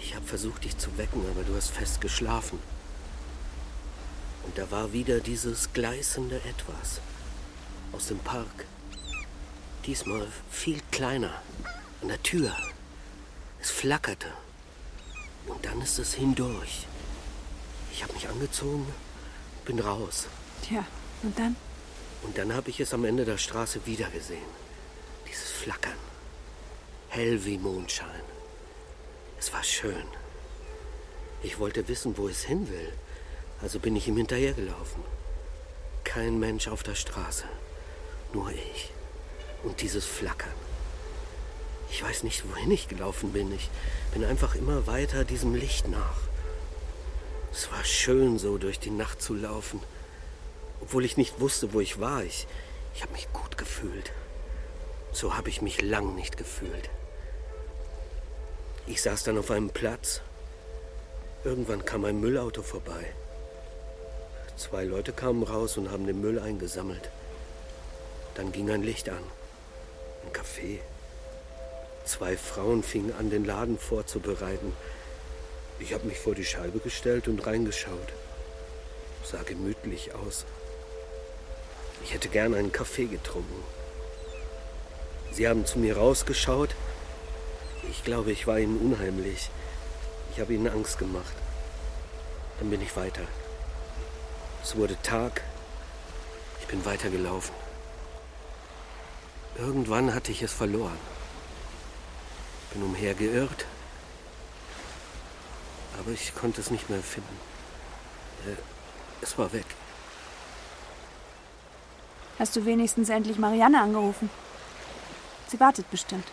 Ich habe versucht, dich zu wecken, aber du hast fest geschlafen. Und da war wieder dieses gleißende Etwas aus dem Park. Diesmal viel kleiner. An der Tür. Es flackerte. Ist es hindurch. Ich habe mich angezogen, bin raus. Tja, und dann? Und dann habe ich es am Ende der Straße wiedergesehen. Dieses Flackern. Hell wie Mondschein. Es war schön. Ich wollte wissen, wo es hin will. Also bin ich ihm hinterhergelaufen. Kein Mensch auf der Straße. Nur ich. Und dieses Flackern. Ich weiß nicht, wohin ich gelaufen bin. Ich bin einfach immer weiter diesem Licht nach. Es war schön, so durch die Nacht zu laufen. Obwohl ich nicht wusste, wo ich war. Ich, ich habe mich gut gefühlt. So habe ich mich lang nicht gefühlt. Ich saß dann auf einem Platz. Irgendwann kam ein Müllauto vorbei. Zwei Leute kamen raus und haben den Müll eingesammelt. Dann ging ein Licht an. Ein Café. Zwei Frauen fingen an, den Laden vorzubereiten. Ich habe mich vor die Scheibe gestellt und reingeschaut. Sah gemütlich aus. Ich hätte gern einen Kaffee getrunken. Sie haben zu mir rausgeschaut. Ich glaube, ich war ihnen unheimlich. Ich habe ihnen Angst gemacht. Dann bin ich weiter. Es wurde Tag. Ich bin weitergelaufen. Irgendwann hatte ich es verloren. Bin umhergeirrt. Aber ich konnte es nicht mehr finden. Äh, Es war weg. Hast du wenigstens endlich Marianne angerufen? Sie wartet bestimmt.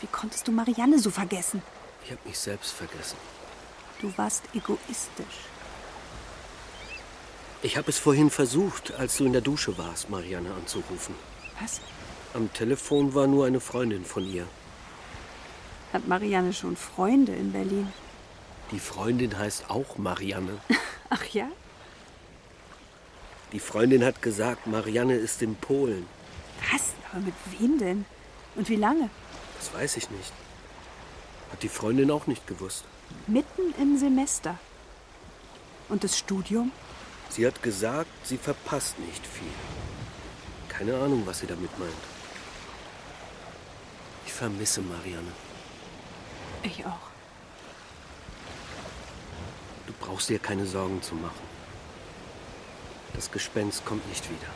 Wie konntest du Marianne so vergessen? Ich habe mich selbst vergessen. Du warst egoistisch. Ich habe es vorhin versucht, als du in der Dusche warst, Marianne anzurufen. Was? Am Telefon war nur eine Freundin von ihr. Hat Marianne schon Freunde in Berlin? Die Freundin heißt auch Marianne. Ach ja? Die Freundin hat gesagt, Marianne ist in Polen. Was? Aber mit wem denn? Und wie lange? Das weiß ich nicht. Hat die Freundin auch nicht gewusst. Mitten im Semester. Und das Studium? Sie hat gesagt, sie verpasst nicht viel. Keine Ahnung, was sie damit meint. Ich vermisse Marianne. Ich auch. Du brauchst dir keine Sorgen zu machen. Das Gespenst kommt nicht wieder.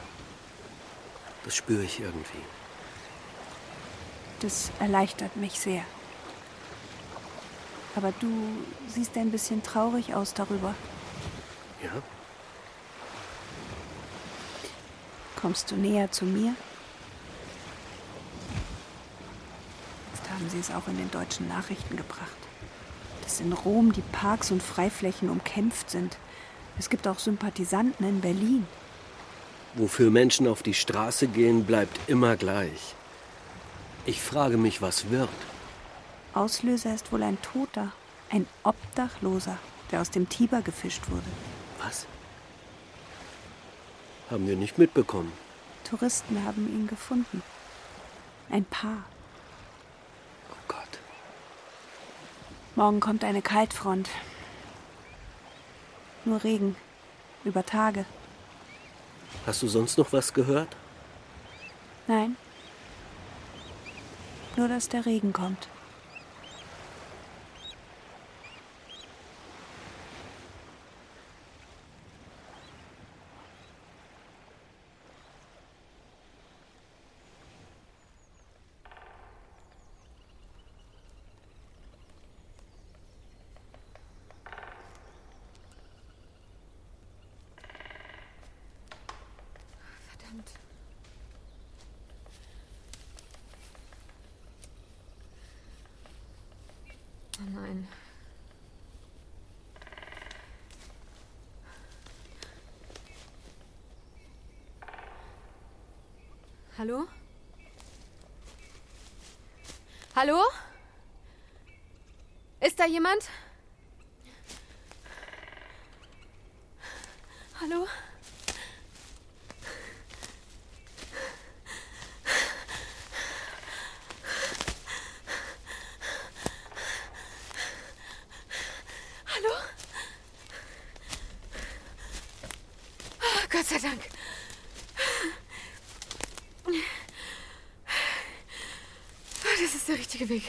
Das spüre ich irgendwie. Das erleichtert mich sehr. Aber du siehst ein bisschen traurig aus darüber. Ja? Kommst du näher zu mir? Haben sie es auch in den deutschen Nachrichten gebracht. Dass in Rom die Parks und Freiflächen umkämpft sind. Es gibt auch Sympathisanten in Berlin. Wofür Menschen auf die Straße gehen, bleibt immer gleich. Ich frage mich, was wird. Auslöser ist wohl ein Toter, ein Obdachloser, der aus dem Tiber gefischt wurde. Was? Haben wir nicht mitbekommen. Touristen haben ihn gefunden. Ein Paar. Oh Gott. Morgen kommt eine Kaltfront. Nur Regen. Über Tage. Hast du sonst noch was gehört? Nein. Nur, dass der Regen kommt. Verdammt. Oh nein. Hallo? Hallo? Ist da jemand? Hallo? Hallo? Oh, Gott sei Dank. Oh, Das ist der richtige Weg.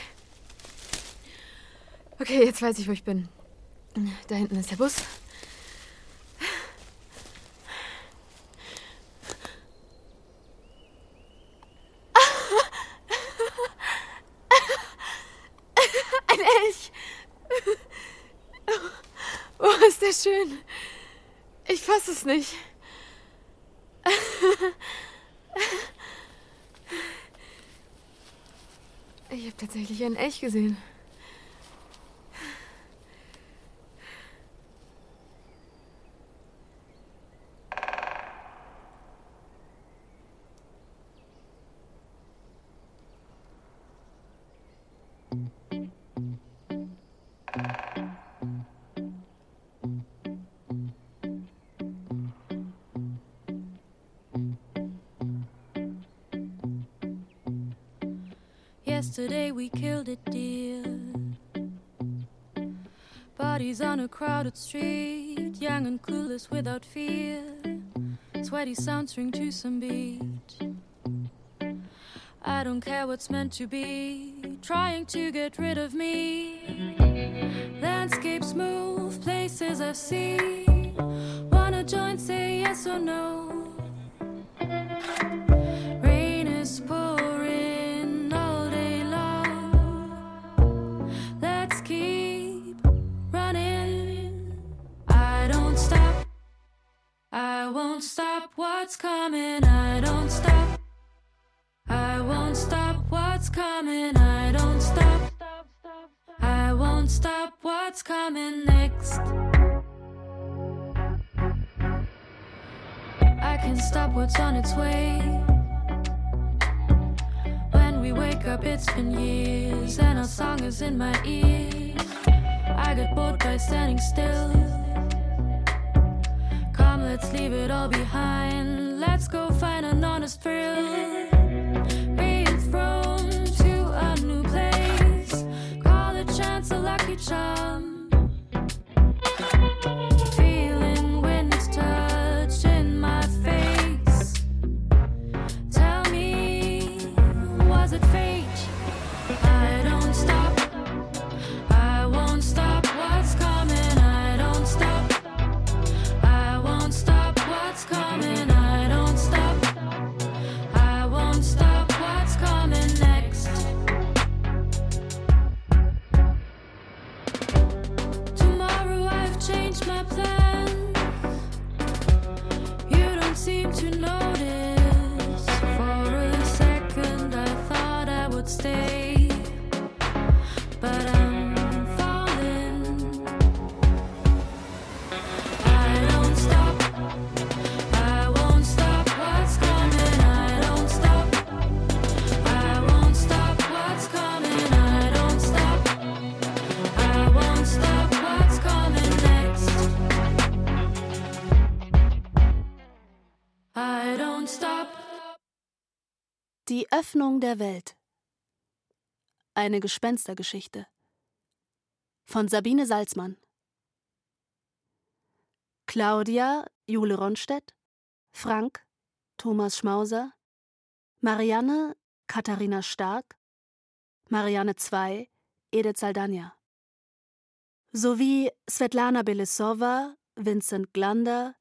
Okay, jetzt weiß ich, wo ich bin. Da hinten ist der Bus. Ein Elch. Oh, ist der schön. Ich fasse es nicht. Ich habe tatsächlich einen Elch gesehen. Yesterday we killed a deer. Bodies on a crowded street, young and clueless without fear. Sweaty sounds ring to some beat. I don't care what's meant to be, trying to get rid of me. Landscapes move, places I've seen. Wanna join, say yes or no. Öffnung der Welt. Eine Gespenstergeschichte. Von Sabine Salzmann. Claudia Jule Ronstedt, Frank Thomas Schmauser, Marianne Katharina Stark, Marianne II Edith Saldania. Sowie Svetlana Belisova, Vincent Glander,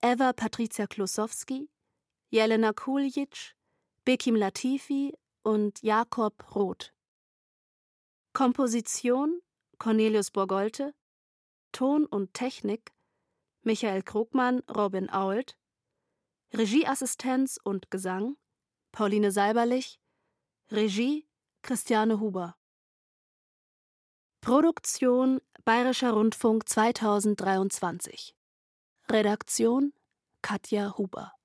Eva Patricia Klosowski, Jelena Kuljic, Bekim Latifi und Jakob Roth. Komposition Cornelius Borgolte, Ton und Technik Michael Krugmann, Robin Ault, Regieassistenz und Gesang Pauline Seiberlich, Regie Christiane Huber. Produktion Bayerischer Rundfunk 2023. Redaktion Katja Huber.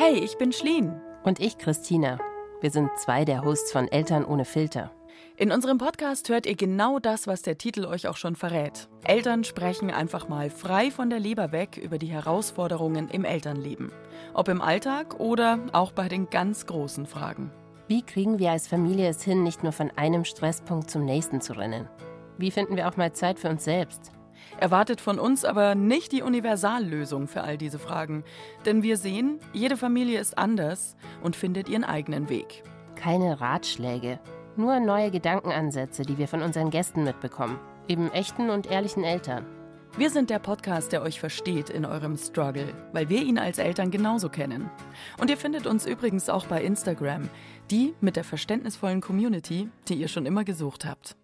Hey, ich bin Schleen. Und ich, Christina. Wir sind zwei der Hosts von Eltern ohne Filter. In unserem Podcast hört ihr genau das, was der Titel euch auch schon verrät. Eltern sprechen einfach mal frei von der Leber weg über die Herausforderungen im Elternleben. Ob im Alltag oder auch bei den ganz großen Fragen. Wie kriegen wir als Familie es hin, nicht nur von einem Stresspunkt zum nächsten zu rennen? Wie finden wir auch mal Zeit für uns selbst? Erwartet von uns aber nicht die Universallösung für all diese Fragen. Denn wir sehen, jede Familie ist anders und findet ihren eigenen Weg. Keine Ratschläge, nur neue Gedankenansätze, die wir von unseren Gästen mitbekommen. Eben echten und ehrlichen Eltern. Wir sind der Podcast, der euch versteht in eurem Struggle, weil wir ihn als Eltern genauso kennen. Und ihr findet uns übrigens auch bei Instagram, die mit der verständnisvollen Community, die ihr schon immer gesucht habt.